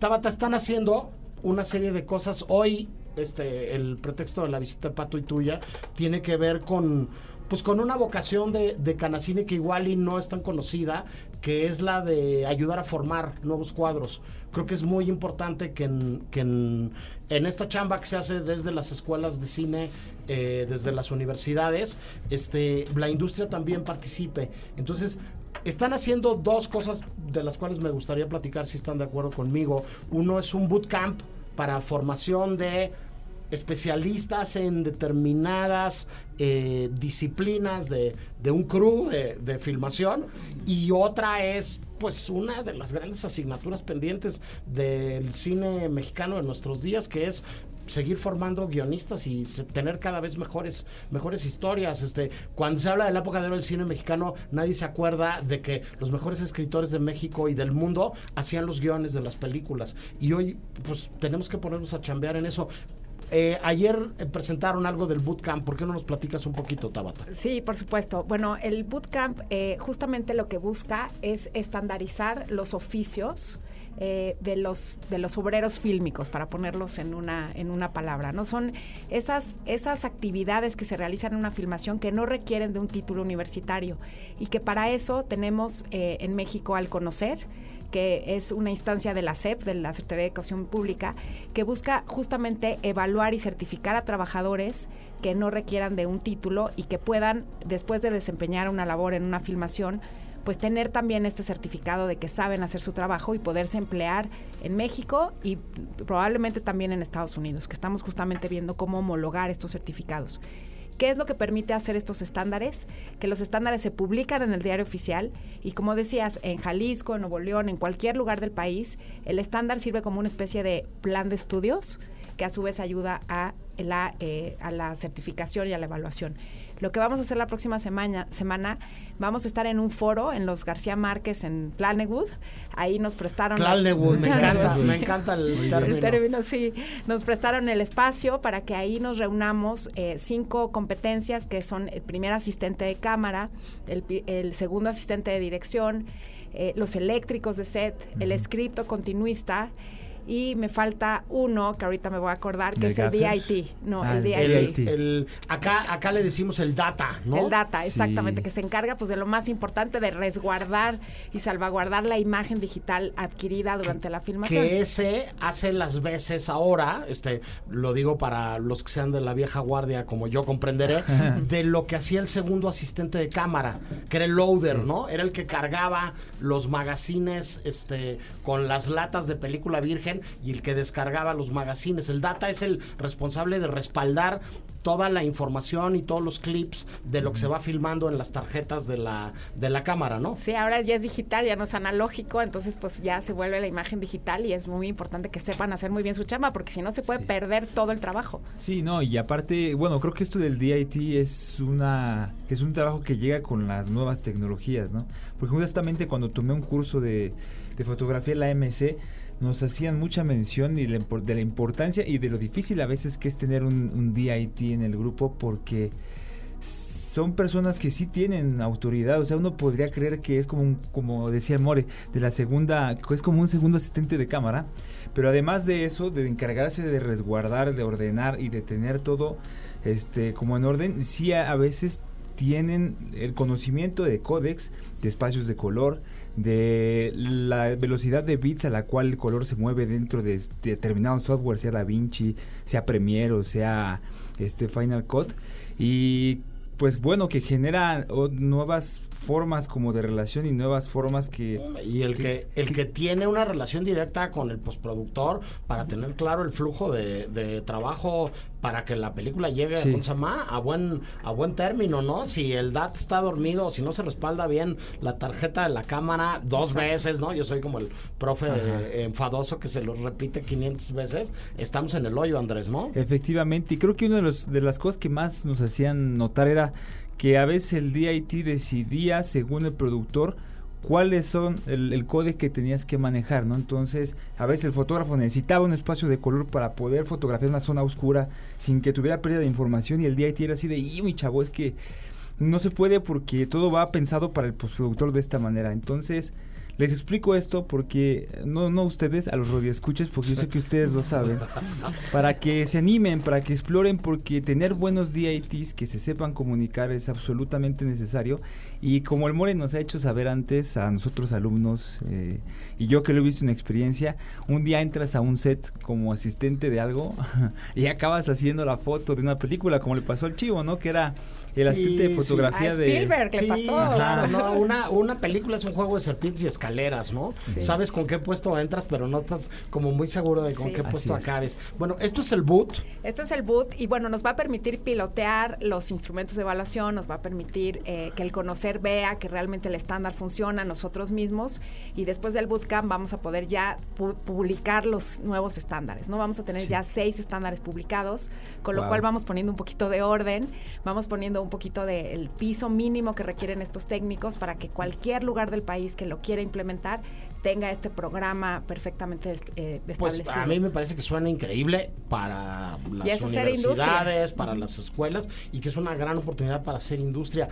D: Tabata, están haciendo una serie de cosas. Hoy, este, el pretexto de la visita de Pato y tuya tiene que ver con, pues, con una vocación de, de Canacine que igual y no es tan conocida, que es la de ayudar a formar nuevos cuadros. Creo que es muy importante que en, que en, en esta chamba que se hace desde las escuelas de cine, eh, desde las universidades, este, la industria también participe. Entonces, están haciendo dos cosas de las cuales me gustaría platicar si están de acuerdo conmigo. Uno es un bootcamp para formación de especialistas en determinadas eh, disciplinas de, de un crew de, filmación y otra es pues una de las grandes asignaturas pendientes del cine mexicano de nuestros días que es seguir formando guionistas y tener cada vez mejores mejores historias. Este cuando se habla de la época de oro del cine mexicano nadie se acuerda de que los mejores escritores de México y del mundo hacían los guiones de las películas. Y hoy pues tenemos que ponernos a chambear en eso Eh, ayer eh, presentaron algo del bootcamp ¿por qué no nos platicas un poquito Tabata?
G: Sí, por supuesto. Bueno, el bootcamp eh, justamente lo que busca es estandarizar los oficios de los de los obreros fílmicos, para ponerlos en una en una palabra. No son esas esas actividades que se realizan en una filmación que no requieren de un título universitario y que para eso tenemos en México al conocer que es una instancia de la SEP, de la Secretaría de Educación Pública, que busca justamente evaluar y certificar a trabajadores que no requieran de un título y que puedan, después de desempeñar una labor en una filmación, pues tener también este certificado de que saben hacer su trabajo y poderse emplear en México y probablemente también en Estados Unidos, que estamos justamente viendo cómo homologar estos certificados. ¿Qué es lo que permite hacer estos estándares? Que los estándares se publican en el diario oficial y como decías, en Jalisco, en Nuevo León, en cualquier lugar del país, el estándar sirve como una especie de plan de estudios que a su vez ayuda a la, eh, a la certificación y a la evaluación. Lo que vamos a hacer la próxima semana, semana, vamos a estar en un foro en los García Márquez en Planewood. Ahí nos prestaron...
D: Tlalnewood, me encanta,
G: Planewood,
D: me
G: sí.
D: encanta el
G: El
D: término.
G: término, sí. Nos prestaron el espacio para que ahí nos reunamos eh, cinco competencias que son el primer asistente de cámara, el, el segundo asistente de dirección, eh, los eléctricos de set, el escrito continuista. Y me falta uno que ahorita me voy a acordar, que
E: ¿El
G: es el? DIT. No,
E: Ah,
G: el DIT.
D: El- acá, acá le decimos el data, ¿no?
G: El data,
E: Sí.
G: exactamente, que se encarga pues de lo más importante de resguardar y salvaguardar la imagen digital adquirida durante la filmación.
D: que ese hace las veces ahora, este, lo digo para los que sean de la vieja guardia, como yo comprenderé, de lo que hacía el segundo asistente de cámara, que era el loader, ¿no? Era el que cargaba los magazines, este, con las latas de película virgen y el que descargaba los magazines. El data es el responsable de respaldar toda la información y todos los clips de lo que se va filmando en las tarjetas de la, de la cámara, ¿no?
G: Sí, ahora ya es digital, ya no es analógico, entonces pues ya se vuelve la imagen digital y es muy importante que sepan hacer muy bien su chamba, porque si no se puede
E: Sí.
G: perder todo el trabajo.
E: Sí, no, y aparte, bueno, creo que esto del DIT es una es un trabajo que llega con las nuevas tecnologías, ¿no? Porque justamente cuando tomé un curso de, de fotografía en la MC, nos hacían mucha mención y de la importancia y de lo difícil a veces que es tener un, un DIT en el grupo porque son personas que sí tienen autoridad, o sea, uno podría creer que es como un, como decía More, de la segunda, es como un segundo asistente de cámara, pero además de eso, de encargarse de resguardar, de ordenar y de tener todo este como en orden, sí a, veces tienen el conocimiento de códex, de espacios de color, de la velocidad de bits a la cual el color se mueve dentro de determinado software, sea DaVinci, sea Premiere o sea este Final Cut. Y pues bueno, que genera nuevas formas como de relación y nuevas formas que...
D: Y el que, el que, tiene una relación directa con el postproductor para tener claro el flujo de, trabajo para que la película llegue a buen a buen término, ¿no? Si el DAT está dormido, si no se respalda bien la tarjeta de la cámara dos veces, ¿no? Yo soy como el profe enfadoso que se lo repite 500 veces. Estamos en el hoyo, Andrés, ¿no?
E: Efectivamente, y creo que una de, los, de las cosas que más nos hacían notar era que a veces el DIT decidía, según el productor, cuáles son el, el código que tenías que manejar, ¿no? Entonces, a veces el fotógrafo necesitaba un espacio de color para poder fotografiar una zona oscura sin que tuviera pérdida de información y el DIT era así de, y mi chavo, es que no se puede porque todo va pensado para el postproductor de esta manera. Entonces, les explico esto porque, no, no ustedes, a los radioescuches, porque yo sé que ustedes lo saben, para que se animen, para que exploren, porque tener buenos DITs que se sepan comunicar es absolutamente necesario. Y como el More nos ha hecho saber antes a nosotros alumnos, eh, y yo que lo he visto en experiencia, un día entras a un set como asistente de algo y acabas haciendo la foto de una película, como le pasó al chivo, ¿no? Que era el asistente de fotografía de
G: Spielberg le pasó.
D: Claro, no, una, una película es un juego de serpientes y escaleras, ¿no? Sabes con qué puesto entras, pero no estás como muy seguro de con qué puesto acabes. Bueno, esto es el boot.
G: Esto es el boot y bueno, nos va a permitir pilotear los instrumentos de evaluación, nos va a permitir eh, que el conocer vea que realmente el estándar funciona nosotros mismos y después del bootcamp vamos a poder ya publicar los nuevos estándares, ¿no? Vamos a tener ya seis estándares publicados, con lo cual vamos poniendo un poquito de orden, vamos poniendo un poquito del piso mínimo que requieren estos técnicos para que cualquier lugar del país que lo quiera implementar tenga este programa perfectamente eh, pues, establecido.
D: a mí me parece que suena increíble para las universidades, para las escuelas y que es una gran oportunidad para hacer industria.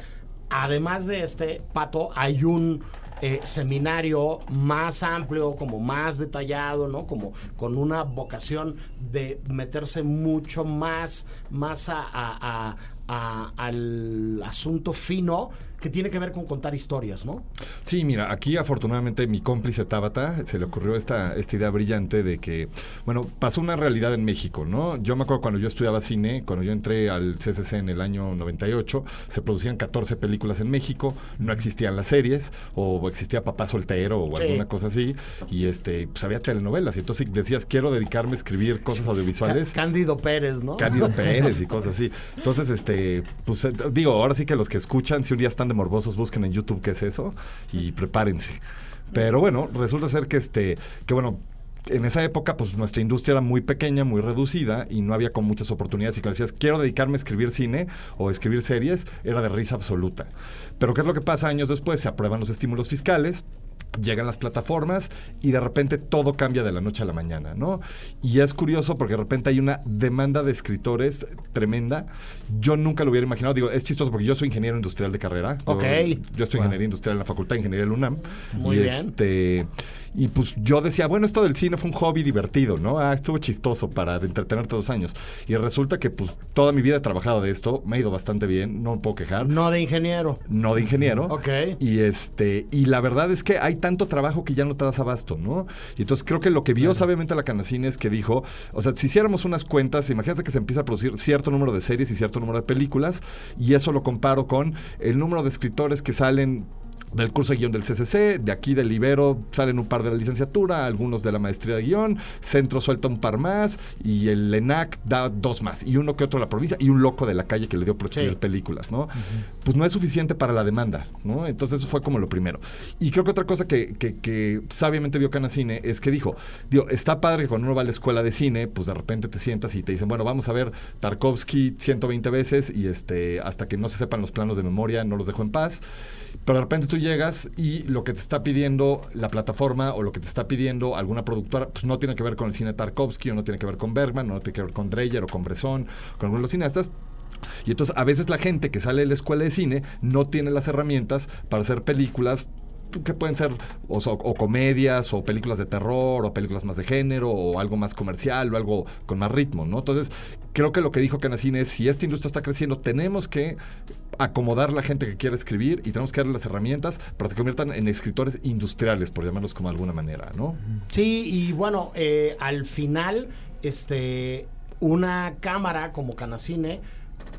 D: Además de este, Pato, hay un eh, seminario más amplio, como más detallado, ¿no? Como con una vocación de meterse mucho más, más a, al asunto fino que tiene que ver con contar historias, ¿no?
H: Sí, mira, aquí afortunadamente mi cómplice Tabata se le ocurrió esta, esta idea brillante de que, bueno, pasó una realidad en México, ¿no? Yo me acuerdo cuando yo estudiaba cine, cuando yo entré al CCC en el año 98, se producían 14 películas en México, no existían las series, o existía Papá Soltero o alguna cosa así, y este, pues había telenovelas, y entonces decías, quiero dedicarme a escribir cosas audiovisuales.
D: Cándido Pérez, ¿no?
H: Cándido Pérez y cosas así. Entonces, este, pues eh, digo, ahora sí que los que escuchan, si un día están de morbosos, busquen en YouTube qué es eso y prepárense. Pero bueno, resulta ser que este, que bueno, en esa época, pues nuestra industria era muy pequeña, muy reducida y no había con muchas oportunidades. Y cuando decías, quiero dedicarme a escribir cine o escribir series, era de risa absoluta. Pero ¿qué es lo que pasa años después? Se aprueban los estímulos fiscales, llegan las plataformas y de repente todo cambia de la noche a la mañana, ¿no? Y es curioso porque de repente hay una demanda de escritores tremenda. Yo nunca lo hubiera imaginado. Digo, es chistoso porque yo soy ingeniero industrial de carrera.
D: Ok.
H: Yo, estoy en ingeniería industrial en la Facultad de Ingeniería del UNAM.
D: Muy
H: y
D: bien.
H: Este, y pues yo decía, bueno, esto del cine fue un hobby divertido, ¿no? Ah, estuvo chistoso para entretenerte dos años. Y resulta que pues toda mi vida he trabajado de esto, me ha ido bastante bien, no me puedo quejar.
D: No de ingeniero.
H: No de ingeniero.
D: Ok.
H: Y este, y la verdad es que hay tanto trabajo que ya no te das abasto, ¿no? Y entonces creo que lo que vio sabiamente la Canacine es que dijo, o sea, si hiciéramos unas cuentas, imagínate que se empieza a producir cierto número de series y cierto número de películas, y eso lo comparo con el número de escritores que salen del curso de guion del CCC, de aquí del Ibero salen un par de la licenciatura, algunos de la maestría de guion, Centro suelta un par más y el ENAC da dos más, y uno que otro de la provincia y un loco de la calle que le dio por escribir películas, ¿no? Pues no es suficiente para la demanda, ¿no? Entonces eso fue como lo primero. Y creo que otra cosa que, que, sabiamente vio Canacine es que dijo, digo, está padre que cuando uno va a la escuela de cine, pues de repente te sientas y te dicen, bueno, vamos a ver Tarkovsky 120 veces y este, hasta que no se sepan los planos de memoria, no los dejo en paz. Pero de repente tú llegas y lo que te está pidiendo la plataforma o lo que te está pidiendo alguna productora, pues no tiene que ver con el cine Tarkovsky o no tiene que ver con Bergman, no tiene que ver con Dreyer o con Bresson, con algunos de los cineastas. Y entonces a veces la gente que sale de la escuela de cine no tiene las herramientas para hacer películas que pueden ser o, comedias o películas de terror o películas más de género o algo más comercial o algo con más ritmo, ¿no? Entonces, creo que lo que dijo Canacine es, si esta industria está creciendo, tenemos que acomodar la gente que quiere escribir y tenemos que darle las herramientas para que se conviertan en escritores industriales, por llamarlos como de alguna manera, ¿no?
D: Sí, y bueno, eh, al final, este, una cámara como Canacine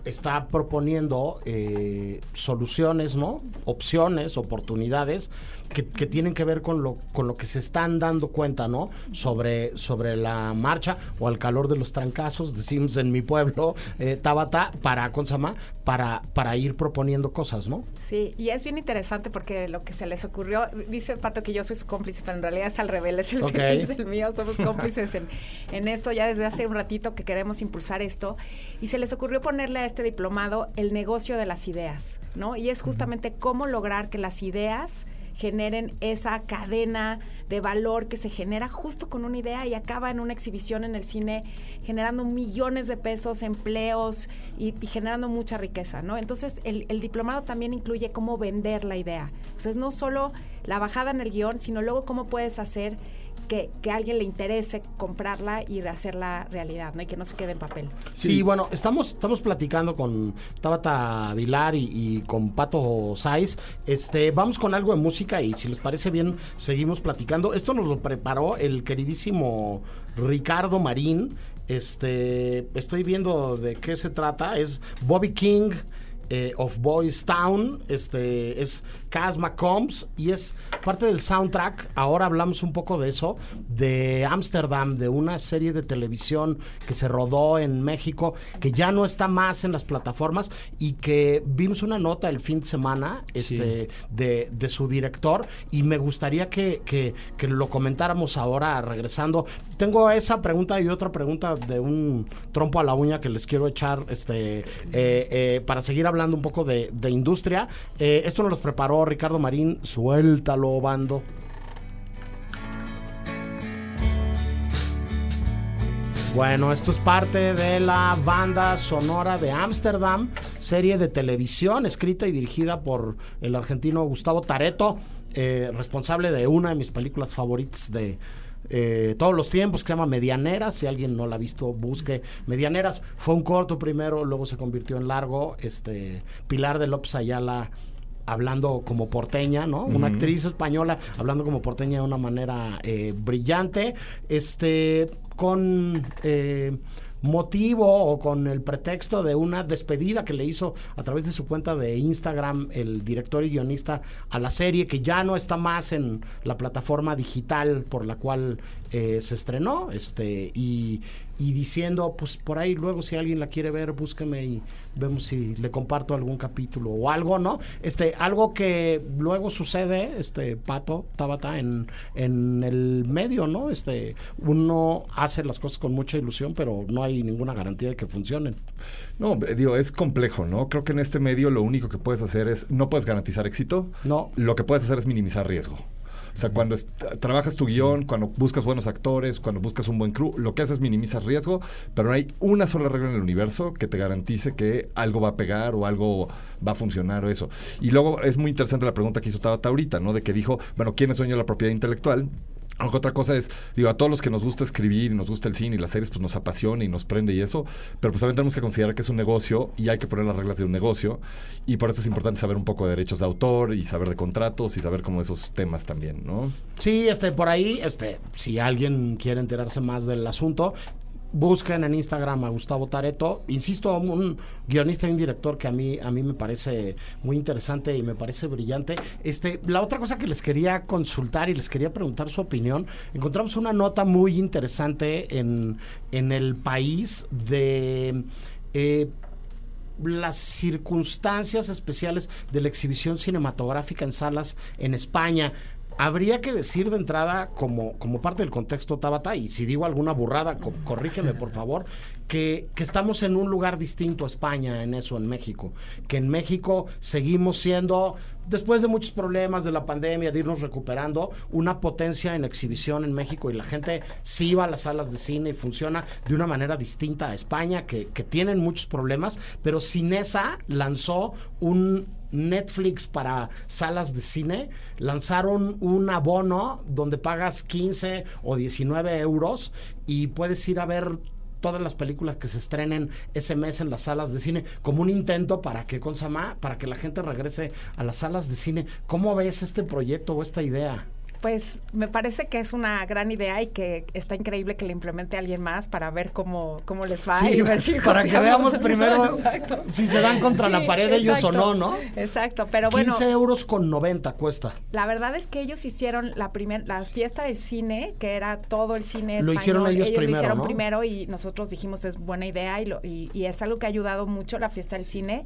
D: está proponiendo eh, soluciones, ¿no? Opciones, oportunidades que, tienen que ver con lo, con lo que se están dando cuenta, ¿no? Sobre, sobre la marcha o al calor de los trancazos, decimos en mi pueblo, eh, Tabata, para, Consama, para, para ir proponiendo cosas, ¿no?
G: Sí, y es bien interesante porque lo que se les ocurrió, dice Pato que yo soy su cómplice, pero en realidad es al revés, es el, es el mío, somos cómplices en, en esto ya desde hace un ratito que queremos impulsar esto, y se les ocurrió ponerle a este diplomado el negocio de las ideas, ¿no? Y es justamente cómo lograr que las ideas generen esa cadena de valor que se genera justo con una idea y acaba en una exhibición en el cine generando millones de pesos, empleos y, generando mucha riqueza, ¿no? Entonces el, el, diplomado también incluye cómo vender la idea. O no solo la bajada en el guion, sino luego cómo puedes hacer que, a alguien le interese comprarla y hacerla realidad, ¿no? Y que no se quede en papel.
D: Sí, bueno, estamos, estamos platicando con Tabata Vilar y, con Pato Saiz. Este, vamos con algo de música y si les parece bien, seguimos platicando. Esto nos lo preparó el queridísimo Ricardo Marín. Este, estoy viendo de qué se trata. Es Bobby King. Eh, of Boys Town, este es Casma Combs y es parte del soundtrack. Ahora hablamos un poco de eso, de Amsterdam, de una serie de televisión que se rodó en México, que ya no está más en las plataformas y que vimos una nota el fin de semana este, de, su director y me gustaría que, que, que lo comentáramos ahora regresando. Tengo esa pregunta y otra pregunta de un trompo a la uña que les quiero echar este, eh, eh, para seguir hablando un poco de, industria. Eh, esto nos lo preparó Ricardo Marín. Suéltalo, bando. Bueno, esto es parte de la banda sonora de Ámsterdam, serie de televisión escrita y dirigida por el argentino Gustavo Tareto, responsable de una de mis películas favoritas de, eh, todos los tiempos, que se llama Medianeras. Si alguien no la ha visto, busque Medianeras. Fue un corto primero, luego se convirtió en largo. Este Pilar de López Ayala hablando como porteña, ¿no? Una actriz española hablando como porteña de una manera eh, brillante. Este, con. Eh, motivo o con el pretexto de una despedida que le hizo a través de su cuenta de Instagram el director y guionista a la serie que ya no está más en la plataforma digital por la cual eh, se estrenó este y, y diciendo, pues por ahí luego si alguien la quiere ver, búsqueme y vemos si le comparto algún capítulo o algo, ¿no? Este, algo que luego sucede, este, Pato, Tabata, en, en el medio, ¿no? Este, uno hace las cosas con mucha ilusión, pero no hay ninguna garantía de que funcionen.
H: No, digo, es complejo, ¿no? Creo que en este medio lo único que puedes hacer es, no puedes garantizar éxito.
D: No.
H: Lo que puedes hacer es minimizar riesgo. O sea, cuando trabajas tu guion, cuando buscas buenos actores, cuando buscas un buen crew, lo que haces es minimizar riesgo, pero no hay una sola regla en el universo que te garantice que algo va a pegar o algo va a funcionar o eso. Y luego es muy interesante la pregunta que hizo Tabata ahorita, ¿no? De que dijo, bueno, ¿quién es dueño de la propiedad intelectual? Aunque otra cosa es, digo, a todos los que nos gusta escribir y nos gusta el cine y las series, pues nos apasiona y nos prende y eso, pero pues también tenemos que considerar que es un negocio y hay que poner las reglas de un negocio y por eso es importante saber un poco de derechos de autor y saber de contratos y saber cómo esos temas también, ¿no?
D: Sí, este, por ahí, este, si alguien quiere enterarse más del asunto, busquen en Instagram a Gustavo Tareto. Insisto, un guionista y un director que a mí, a mí me parece muy interesante y me parece brillante. Este, la otra cosa que les quería consultar y les quería preguntar su opinión, encontramos una nota muy interesante en, en el país de... Eh, las circunstancias especiales de la exhibición cinematográfica en salas en España Habría que decir de entrada, como, como parte del contexto Tabata, y si digo alguna burrada, co- corrígeme por favor, que, que estamos en un lugar distinto a España en eso, en México. Que en México seguimos siendo, después de muchos problemas de la pandemia, de irnos recuperando, una potencia en exhibición en México y la gente sí va a las salas de cine y funciona de una manera distinta a España, que, que tienen muchos problemas, pero Cinesa lanzó un Netflix para salas de cine, lanzaron un abono donde pagas 15 o 19 euros y puedes ir a ver todas las películas que se estrenen ese mes en las salas de cine como un intento para que con Samá, para que la gente regrese a las salas de cine. ¿Cómo ves este proyecto o esta idea?
G: Pues me parece que es una gran idea y que está increíble que le implemente alguien más para ver cómo, cómo les va
D: Sí,
G: y ver si
D: para que veamos primero
G: Exacto.
D: si se dan contra la pared ellos o
G: exacto.
D: no, ¿no?
G: Exacto, pero bueno,
D: 15 euros con 90 cuesta.
G: la verdad es que ellos hicieron la primer, la fiesta de cine, que era todo el cine
D: Lo
G: español.
D: hicieron ellos
G: lo
D: primero,
G: hicieron
D: ¿no?
G: primero y nosotros dijimos es buena idea y, lo- y, y es algo que ha ayudado mucho la fiesta del cine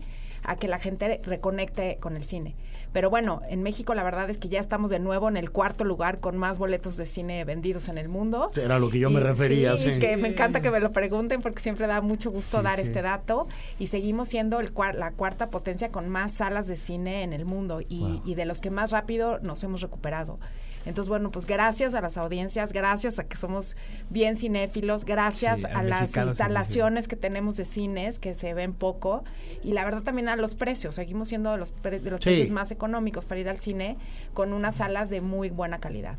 G: a que la gente reconecte con el cine. Pero bueno, en México la verdad es que ya estamos de nuevo en el cuarto lugar con más boletos de cine vendidos en el mundo.
D: Era lo que yo me refería,
G: sí,
D: sí.
G: que me encanta que me lo pregunten porque siempre da mucho gusto
E: Sí,
G: dar
E: sí.
G: este dato. Y seguimos siendo el cuar- la cuarta potencia con más salas de cine en el mundo y, y de los que más rápido nos hemos recuperado. Entonces, bueno, pues gracias a las audiencias, gracias a que somos bien cinéfilos, gracias
E: Sí, a
G: las instalaciones que tenemos de cines, que se ven poco, y la verdad también a los precios. Seguimos siendo de los, pre- de los
D: Sí.
G: precios más económicos para ir al cine con unas salas de muy buena calidad.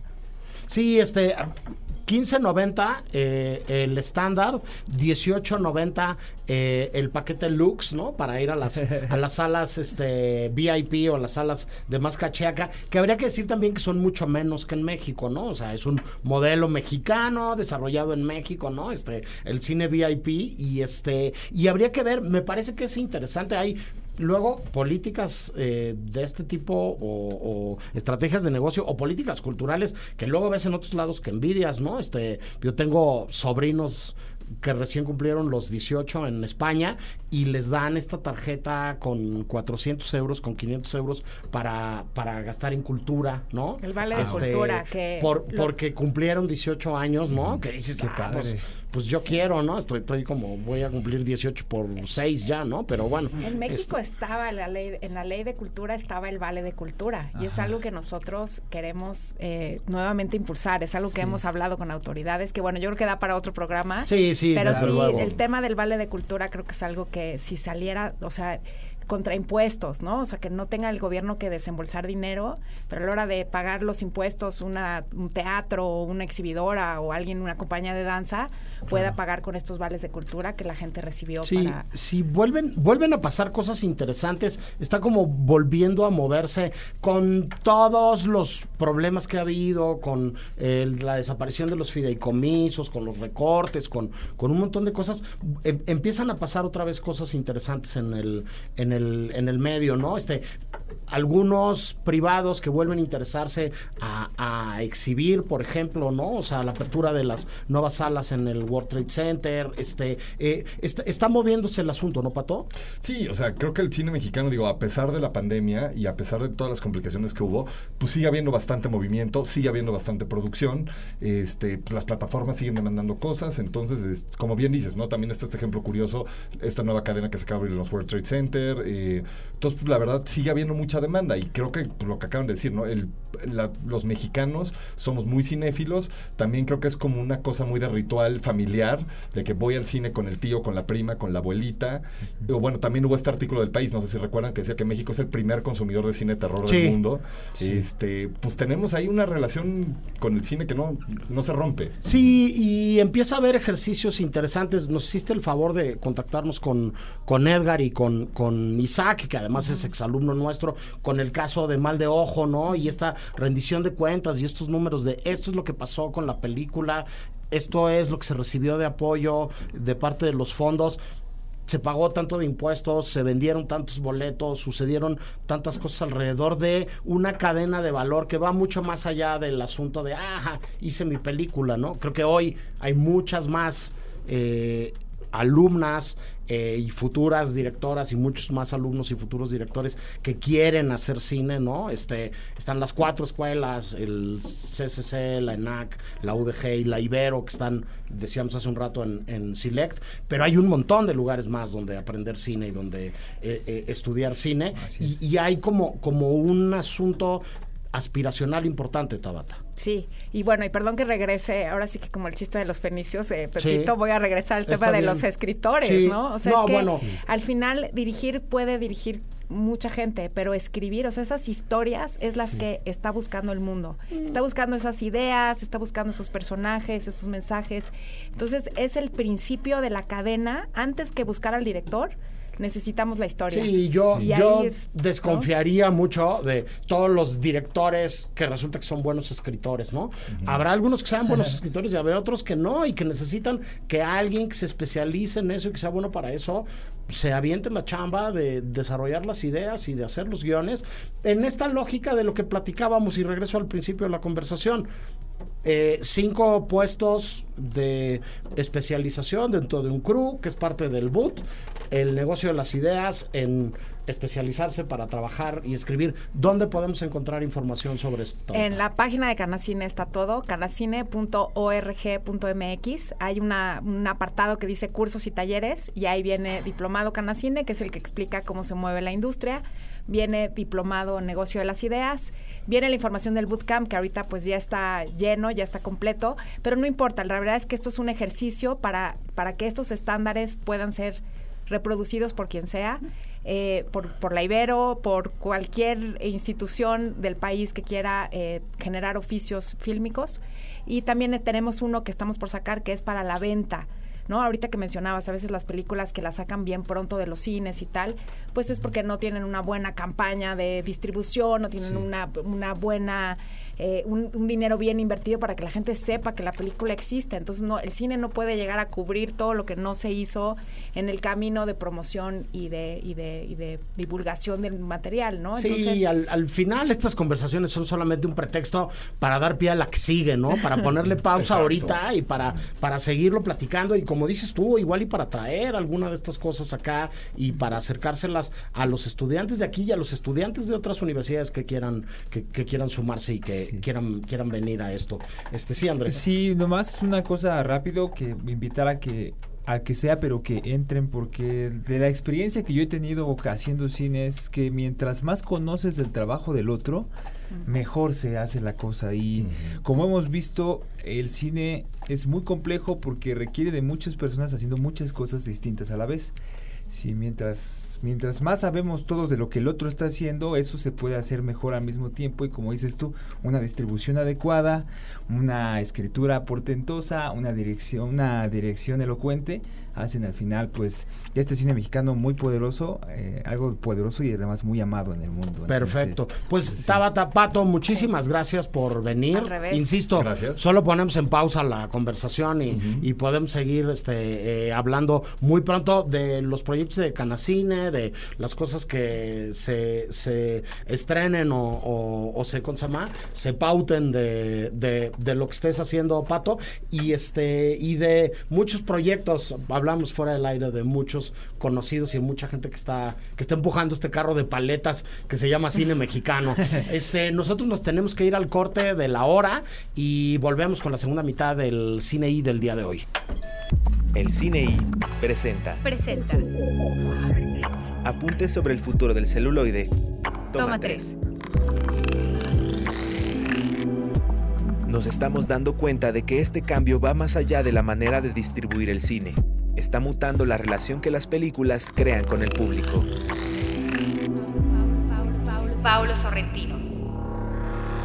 D: Sí, este 15.90 eh, el estándar, 18.90 eh, el paquete Lux, ¿no? Para ir a las a las salas este VIP o las salas de más cacheaca, que habría que decir también que son mucho menos que en México, ¿no? O sea, es un modelo mexicano desarrollado en México, ¿no? Este el cine VIP y este y habría que ver, me parece que es interesante hay Luego, políticas eh, de este tipo o, o estrategias de negocio o políticas culturales que luego ves en otros lados que envidias, ¿no? Este, yo tengo sobrinos que recién cumplieron los 18 en España y les dan esta tarjeta con 400 euros, con 500 euros para, para gastar en cultura, ¿no?
G: El vale de
D: Este,
G: cultura, que
D: por-
G: lo-
D: porque cumplieron 18 años, ¿no? Que dices,
E: Qué
D: "Ah, pues,
E: padre.
D: pues yo quiero, ¿no? Estoy, estoy como, voy a cumplir 18 por 6 ya, ¿no? Pero bueno.
G: En México estaba la ley, en la ley de cultura estaba el vale de cultura y es
E: Ajá.
G: algo que nosotros queremos eh, nuevamente impulsar. Es algo que
E: Sí.
G: hemos hablado con autoridades que bueno, yo creo que da para otro programa.
D: Sí, sí,
G: pero sí,
D: luego.
G: el tema del vale de cultura creo que es algo que si saliera, o sea, contra impuestos, ¿no? O sea, que no tenga el gobierno que desembolsar dinero, pero a la hora de pagar los impuestos, una, un teatro o una exhibidora o alguien, una compañía de danza, pueda pagar con estos vales de cultura que la gente recibió
D: Sí,
G: para...
D: sí, vuelven, vuelven a pasar cosas interesantes. Está como volviendo a moverse con todos los problemas que ha habido, con eh, la desaparición de los fideicomisos, con los recortes, con, con un montón de cosas. Em- empiezan a pasar otra vez cosas interesantes en el, en el, en el medio, ¿no? Este, algunos privados que vuelven a interesarse a, exhibir, por ejemplo, ¿no? O sea, la apertura de las nuevas salas en el World Trade Center, este, eh, está, está moviéndose el asunto, ¿no, Pato?
H: Sí, o sea, creo que el cine mexicano, digo, a pesar de la pandemia y a pesar de todas las complicaciones que hubo, pues sigue habiendo bastante movimiento, sigue habiendo bastante producción, este, las plataformas siguen demandando cosas, entonces, es- como bien dices, ¿no? También está este ejemplo curioso, esta nueva cadena que se acaba de abrir en los World Trade Center, eh, entonces, pues, la verdad, sigue habiendo mucha demanda y creo que lo que acaban de decir, ¿no? El, la- los mexicanos somos muy cinéfilos, también creo que es como una cosa muy de ritual familiar, de que voy al cine con el tío, con la prima, con la abuelita. O bueno, también hubo este artículo del país, no sé si recuerdan, que decía que México es el primer consumidor de cine de terror
D: Sí.
H: del mundo. Este, pues tenemos ahí una relación con el cine que no, no se rompe.
D: Sí, y empieza a haber ejercicios interesantes. Nos hiciste el favor de contactarnos con, con Edgar y con, con Isaac, que además es exalumno nuestro, con el caso de Mal de Ojo, ¿no? Y esta rendición de cuentas y estos números de esto es lo que pasó con la película, esto es lo que se recibió de apoyo de parte de los fondos se pagó tanto de impuestos, se vendieron tantos boletos, sucedieron tantas cosas alrededor de una cadena de valor que va mucho más allá del asunto de, ajá, hice mi película, ¿no? Creo que hoy hay muchas más eh, alumnas eh, y futuras directoras y muchos más alumnos y futuros directores que quieren hacer cine, ¿no? Este, están las cuatro escuelas, el CCC, la ENAC, la UDG y la Ibero, que están, decíamos hace un rato, en, en Select, pero hay un montón de lugares más donde aprender cine y donde eh, eh, estudiar cine, y, y hay como, como un asunto aspiracional importante, Tabata.
G: Sí, y bueno, y perdón que regrese, ahora sí que como el chiste de los fenicios, eh, Pepito,
D: Sí.
G: voy a regresar al tema de
D: bien.
G: los escritores,
D: Sí.
G: ¿no? O sea,
D: No,
G: es que
D: bueno.
G: al final dirigir puede dirigir mucha gente, pero escribir, o sea, esas historias es las que está buscando el mundo. Está buscando esas ideas, está buscando esos personajes, esos mensajes. Entonces, es el principio de la cadena, antes que buscar al director, necesitamos la historia.
D: Sí, yo,
G: Y
D: yo desconfiaría mucho de todos los directores que resulta que son buenos escritores, ¿no? Habrá algunos que sean buenos escritores y habrá otros que no y que necesitan que alguien que se especialice en eso y que sea bueno para eso se aviente la chamba de desarrollar las ideas y de hacer los guiones en esta lógica de lo que platicábamos y regreso al principio de la conversación. Eh, cinco puestos de especialización dentro de un crew, que es parte del boot, el negocio de las ideas en especializarse para trabajar y escribir. ¿Dónde podemos encontrar información sobre esto?
G: En la página de Canacine está todo, canacine.org.mx. Hay una, un apartado que dice cursos y talleres y ahí viene Diplomado Canacine, que es el que explica cómo se mueve la industria. Viene Diplomado en Negocio de las Ideas. Viene la información del bootcamp, que ahorita pues ya está lleno, ya está completo. Pero no importa, la verdad es que esto es un ejercicio para, para que estos estándares puedan ser reproducidos por quien sea, eh, por, por la Ibero, por cualquier institución del país que quiera eh, generar oficios fílmicos. Y también tenemos uno que estamos por sacar que es para la venta. ¿No? Ahorita que mencionabas, a veces las películas que las sacan bien pronto de los cines y tal, pues es porque no tienen una buena campaña de distribución, no tienen una, una buena, eh, un, un dinero bien invertido para que la gente sepa que la película existe. Entonces, no, el cine no puede llegar a cubrir todo lo que no se hizo en el camino de promoción y de, y de, y de divulgación del material, ¿no?
D: Sí,
G: Entonces,
D: al, al final estas conversaciones son solamente un pretexto para dar pie a la que sigue, ¿no? Para ponerle pausa
H: Exacto.
D: ahorita y para, para seguirlo platicando y como dices tú, igual y para traer alguna de estas cosas acá y para acercárselas a los estudiantes de aquí y a los estudiantes de otras universidades que quieran que, que quieran sumarse y que quieran quieran venir a esto. Este sí, Andrés.
E: Sí, nomás una cosa rápido que invitar a que al que sea, pero que entren, porque de la experiencia que yo he tenido haciendo cine es que mientras más conoces del trabajo del otro, mejor se hace la cosa. Y como hemos visto, el cine es muy complejo porque requiere de muchas personas haciendo muchas cosas distintas a la vez. Sí, mientras, mientras más sabemos todos de lo que el otro está haciendo, eso se puede hacer mejor al mismo tiempo y como dices tú, una distribución adecuada, una escritura portentosa, una dirección, una dirección elocuente, hacen al final pues este cine mexicano muy poderoso, eh, algo poderoso y además muy amado en el mundo.
D: Perfecto.
E: Entonces,
D: Pues
E: sí.
D: Tabata Pato, muchísimas gracias por venir.
G: Al revés.
D: Insisto,
H: Gracias.
D: solo ponemos en pausa la conversación y, y podemos seguir este, eh, hablando muy pronto de los proyectos de Canacine, de las cosas que se, se estrenen o, o- o se, ¿cómo se llama? se pauten de, de- de lo que estés haciendo, Pato, y este y de muchos proyectos. Hablamos fuera del aire de muchos conocidos y mucha gente que está que está empujando este carro de paletas que se llama cine mexicano. Este, nosotros nos tenemos que ir al corte de la hora y volvemos con la segunda mitad del cine I del día de hoy.
C: El Cine I presenta
B: Presenta.
C: Apuntes sobre el futuro del celuloide. Toma,
B: Toma
C: tres. Nos estamos dando cuenta de que este cambio va más allá de la manera de distribuir el cine. Está mutando la relación que las películas crean con el público.
B: Paulo Sorrentino.